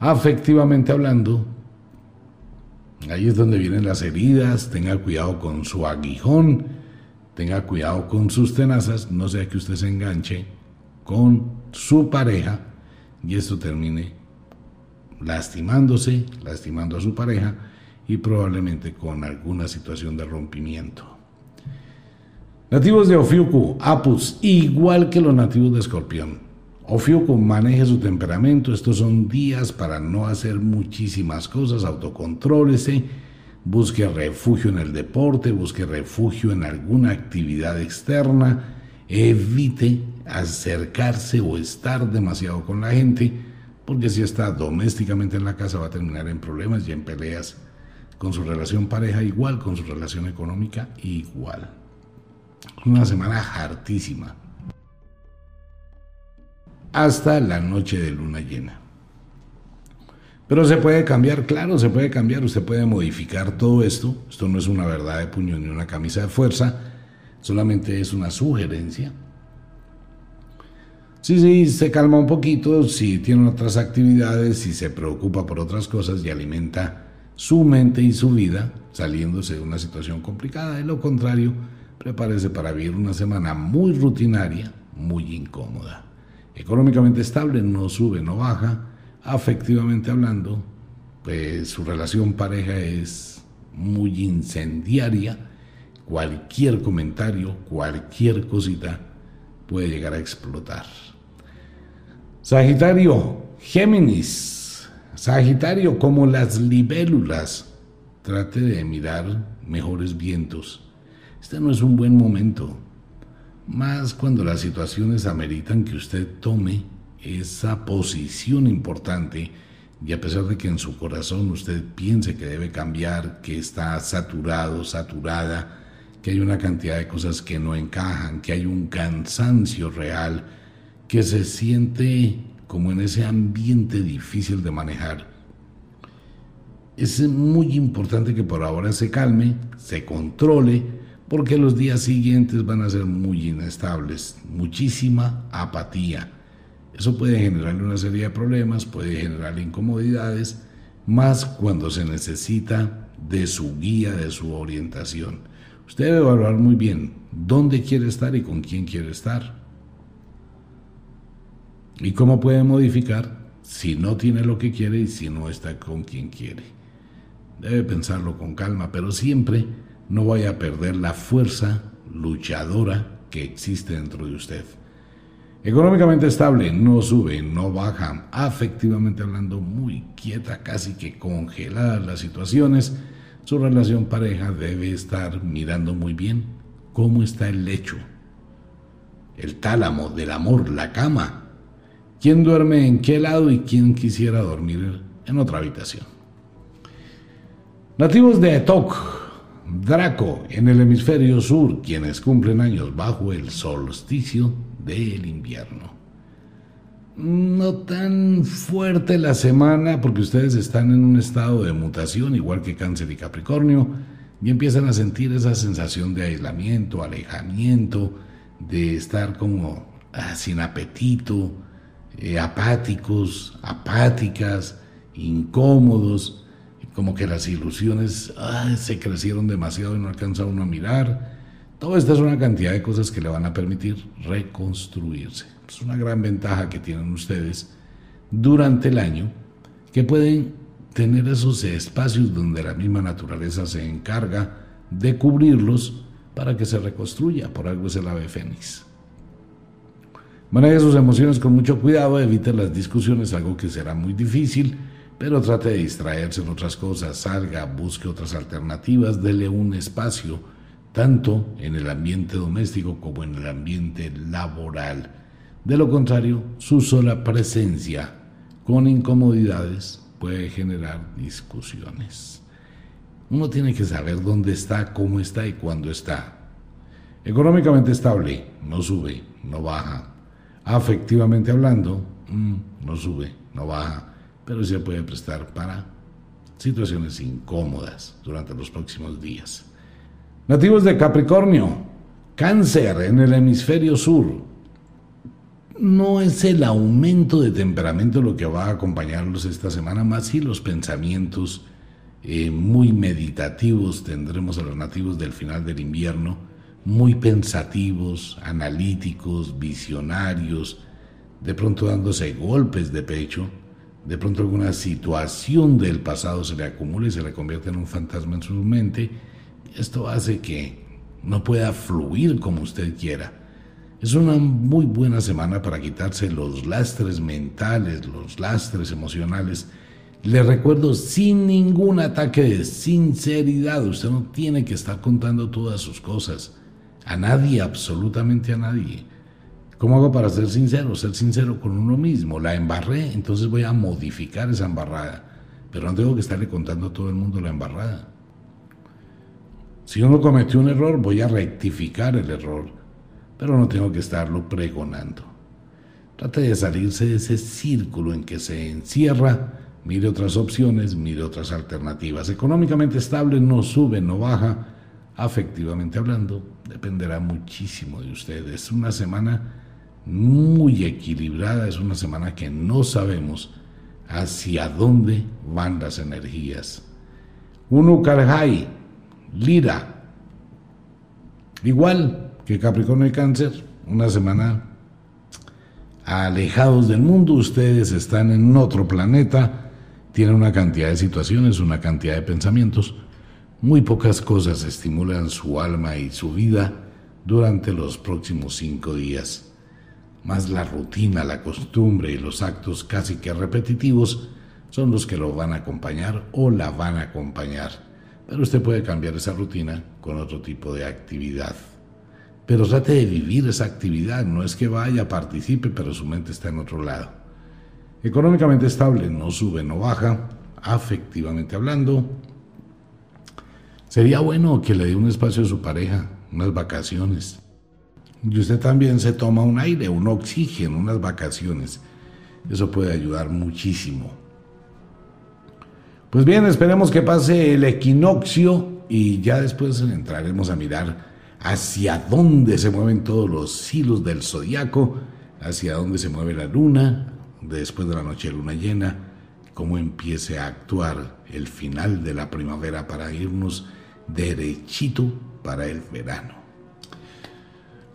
Afectivamente hablando, ahí es donde vienen las heridas, tenga cuidado con su aguijón, tenga cuidado con sus tenazas, no sea que usted se enganche con su pareja y esto termine lastimándose, lastimando a su pareja y probablemente con alguna situación de rompimiento. Nativos de Ofiuku, Apus, igual que los nativos de Escorpión. Ofiuku maneje su temperamento, estos son días para no hacer muchísimas cosas, autocontrólese busque refugio en el deporte, busque refugio en alguna actividad externa, evite acercarse o estar demasiado con la gente, porque si está domésticamente en la casa va a terminar en problemas y en peleas con su relación pareja igual, con su relación económica igual. Una semana hartísima. Hasta la noche de luna llena. Pero se puede cambiar, claro, se puede cambiar, usted puede modificar todo esto. Esto no es una verdad de puño ni una camisa de fuerza, solamente es una sugerencia. Si sí, se calma un poquito, si tiene otras actividades, si se preocupa por otras cosas y alimenta su mente y su vida, saliéndose de una situación complicada. De lo contrario, prepárese para vivir una semana muy rutinaria, muy incómoda. Económicamente estable, no sube, no baja afectivamente hablando, pues su relación pareja es muy incendiaria. Cualquier comentario, cualquier cosita puede llegar a explotar. Sagitario, Géminis, Sagitario, como las libélulas, trate de mirar mejores vientos. Este no es un buen momento, más cuando las situaciones ameritan que usted tome esa posición importante y a pesar de que en su corazón usted piense que debe cambiar, que está saturado, saturada, que hay una cantidad de cosas que no encajan, que hay un cansancio real, que se siente como en ese ambiente difícil de manejar. Es muy importante que por ahora se calme, se controle, porque los días siguientes van a ser muy inestables, muchísima apatía. Eso puede generarle una serie de problemas, puede generar incomodidades, más cuando se necesita de su guía, de su orientación. Usted debe evaluar muy bien dónde quiere estar y con quién quiere estar. ¿Y cómo puede modificar si no tiene lo que quiere y si no está con quien quiere? Debe pensarlo con calma, pero siempre no vaya a perder la fuerza luchadora que existe dentro de usted. Económicamente estable, no sube, no baja, afectivamente hablando muy quieta, casi que congelada las situaciones. Su relación pareja debe estar mirando muy bien cómo está el lecho, el tálamo del amor, la cama, quién duerme en qué lado y quién quisiera dormir en otra habitación. Nativos de Etok, Draco, en el hemisferio sur, quienes cumplen años bajo el solsticio del invierno. No tan fuerte la semana porque ustedes están en un estado de mutación, igual que cáncer y capricornio, y empiezan a sentir esa sensación de aislamiento, alejamiento, de estar como ah, sin apetito, eh, apáticos, apáticas, incómodos, como que las ilusiones se crecieron demasiado y no alcanzaron a mirar. Todo esto es una cantidad de cosas que le van a permitir reconstruirse. Es una gran ventaja que tienen ustedes durante el año, que pueden tener esos espacios donde la misma naturaleza se encarga de cubrirlos para que se reconstruya. Por algo es el ave fénix. Maneje sus emociones con mucho cuidado, evite las discusiones, algo que será muy difícil, pero trate de distraerse en otras cosas, salga, busque otras alternativas, dele un espacio, tanto en el ambiente doméstico como en el ambiente laboral. De lo contrario, su sola presencia con incomodidades puede generar discusiones. Uno tiene que saber dónde está, cómo está y cuándo está. Económicamente estable, no sube, no baja, afectivamente hablando, mm, no sube, no baja, pero se puede prestar para situaciones incómodas durante los próximos días. Nativos de Capricornio, cáncer en el hemisferio sur. No es el aumento de temperamento lo que va a acompañarlos esta semana, más si los pensamientos eh, muy meditativos tendremos a los nativos del final del invierno muy pensativos, analíticos, visionarios, de pronto dándose golpes de pecho, de pronto alguna situación del pasado se le acumula y se le convierte en un fantasma en su mente. Esto hace que no pueda fluir como usted quiera. Es una muy buena semana para quitarse los lastres mentales, los lastres emocionales. Le recuerdo sin ningún ataque de sinceridad, usted no tiene que estar contando todas sus cosas. A nadie, absolutamente a nadie. ¿Cómo hago para ser sincero? Ser sincero con uno mismo. La embarré, entonces voy a modificar esa embarrada. Pero no tengo que estarle contando a todo el mundo la embarrada. Si uno cometió un error, voy a rectificar el error. Pero no tengo que estarlo pregonando. Trate de salirse de ese círculo en que se encierra. Mire otras opciones, mire otras alternativas. Económicamente estable, no sube, no baja afectivamente hablando, dependerá muchísimo de ustedes. Es una semana muy equilibrada, es una semana que no sabemos hacia dónde van las energías. Un Ukarjai, Lira, igual que Capricornio y Cáncer, una semana alejados del mundo, ustedes están en otro planeta, tienen una cantidad de situaciones, una cantidad de pensamientos muy pocas cosas estimulan su alma y su vida durante los próximos cinco días. Más la rutina, la costumbre y los actos casi que repetitivos son los que lo van a acompañar o la van a acompañar. Pero usted puede cambiar esa rutina con otro tipo de actividad. Pero trate de vivir esa actividad, no es que vaya, participe, pero su mente está en otro lado. Económicamente estable, no sube, no baja, afectivamente hablando. Sería bueno que le dé un espacio a su pareja, unas vacaciones. Y usted también se toma un aire, un oxígeno, unas vacaciones. Eso puede ayudar muchísimo. Pues bien, esperemos que pase el equinoccio y ya después entraremos a mirar hacia dónde se mueven todos los hilos del zodiaco, hacia dónde se mueve la luna, después de la noche luna llena, cómo empiece a actuar el final de la primavera para irnos derechito para el verano.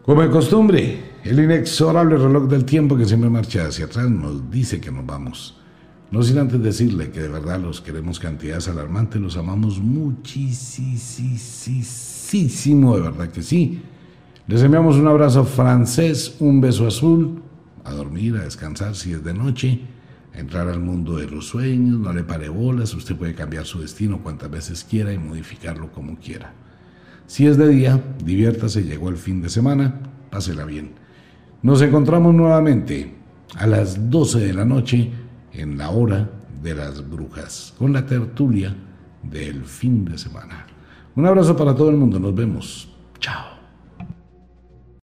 Como de costumbre, el inexorable reloj del tiempo que siempre marcha hacia atrás nos dice que nos vamos. No sin antes decirle que de verdad los queremos cantidades alarmantes, los amamos muchísimo, de verdad que sí. Les enviamos un abrazo francés, un beso azul, a dormir, a descansar si es de noche, a entrar al mundo de los sueños, no le pare bolas, usted puede cambiar su destino cuantas veces quiera y modificarlo como quiera. Si es de día, diviértase, llegó el fin de semana, pásela bien. Nos encontramos nuevamente a las 12 de la noche en la hora de las brujas, con la tertulia del fin de semana. Un abrazo para todo el mundo, nos vemos.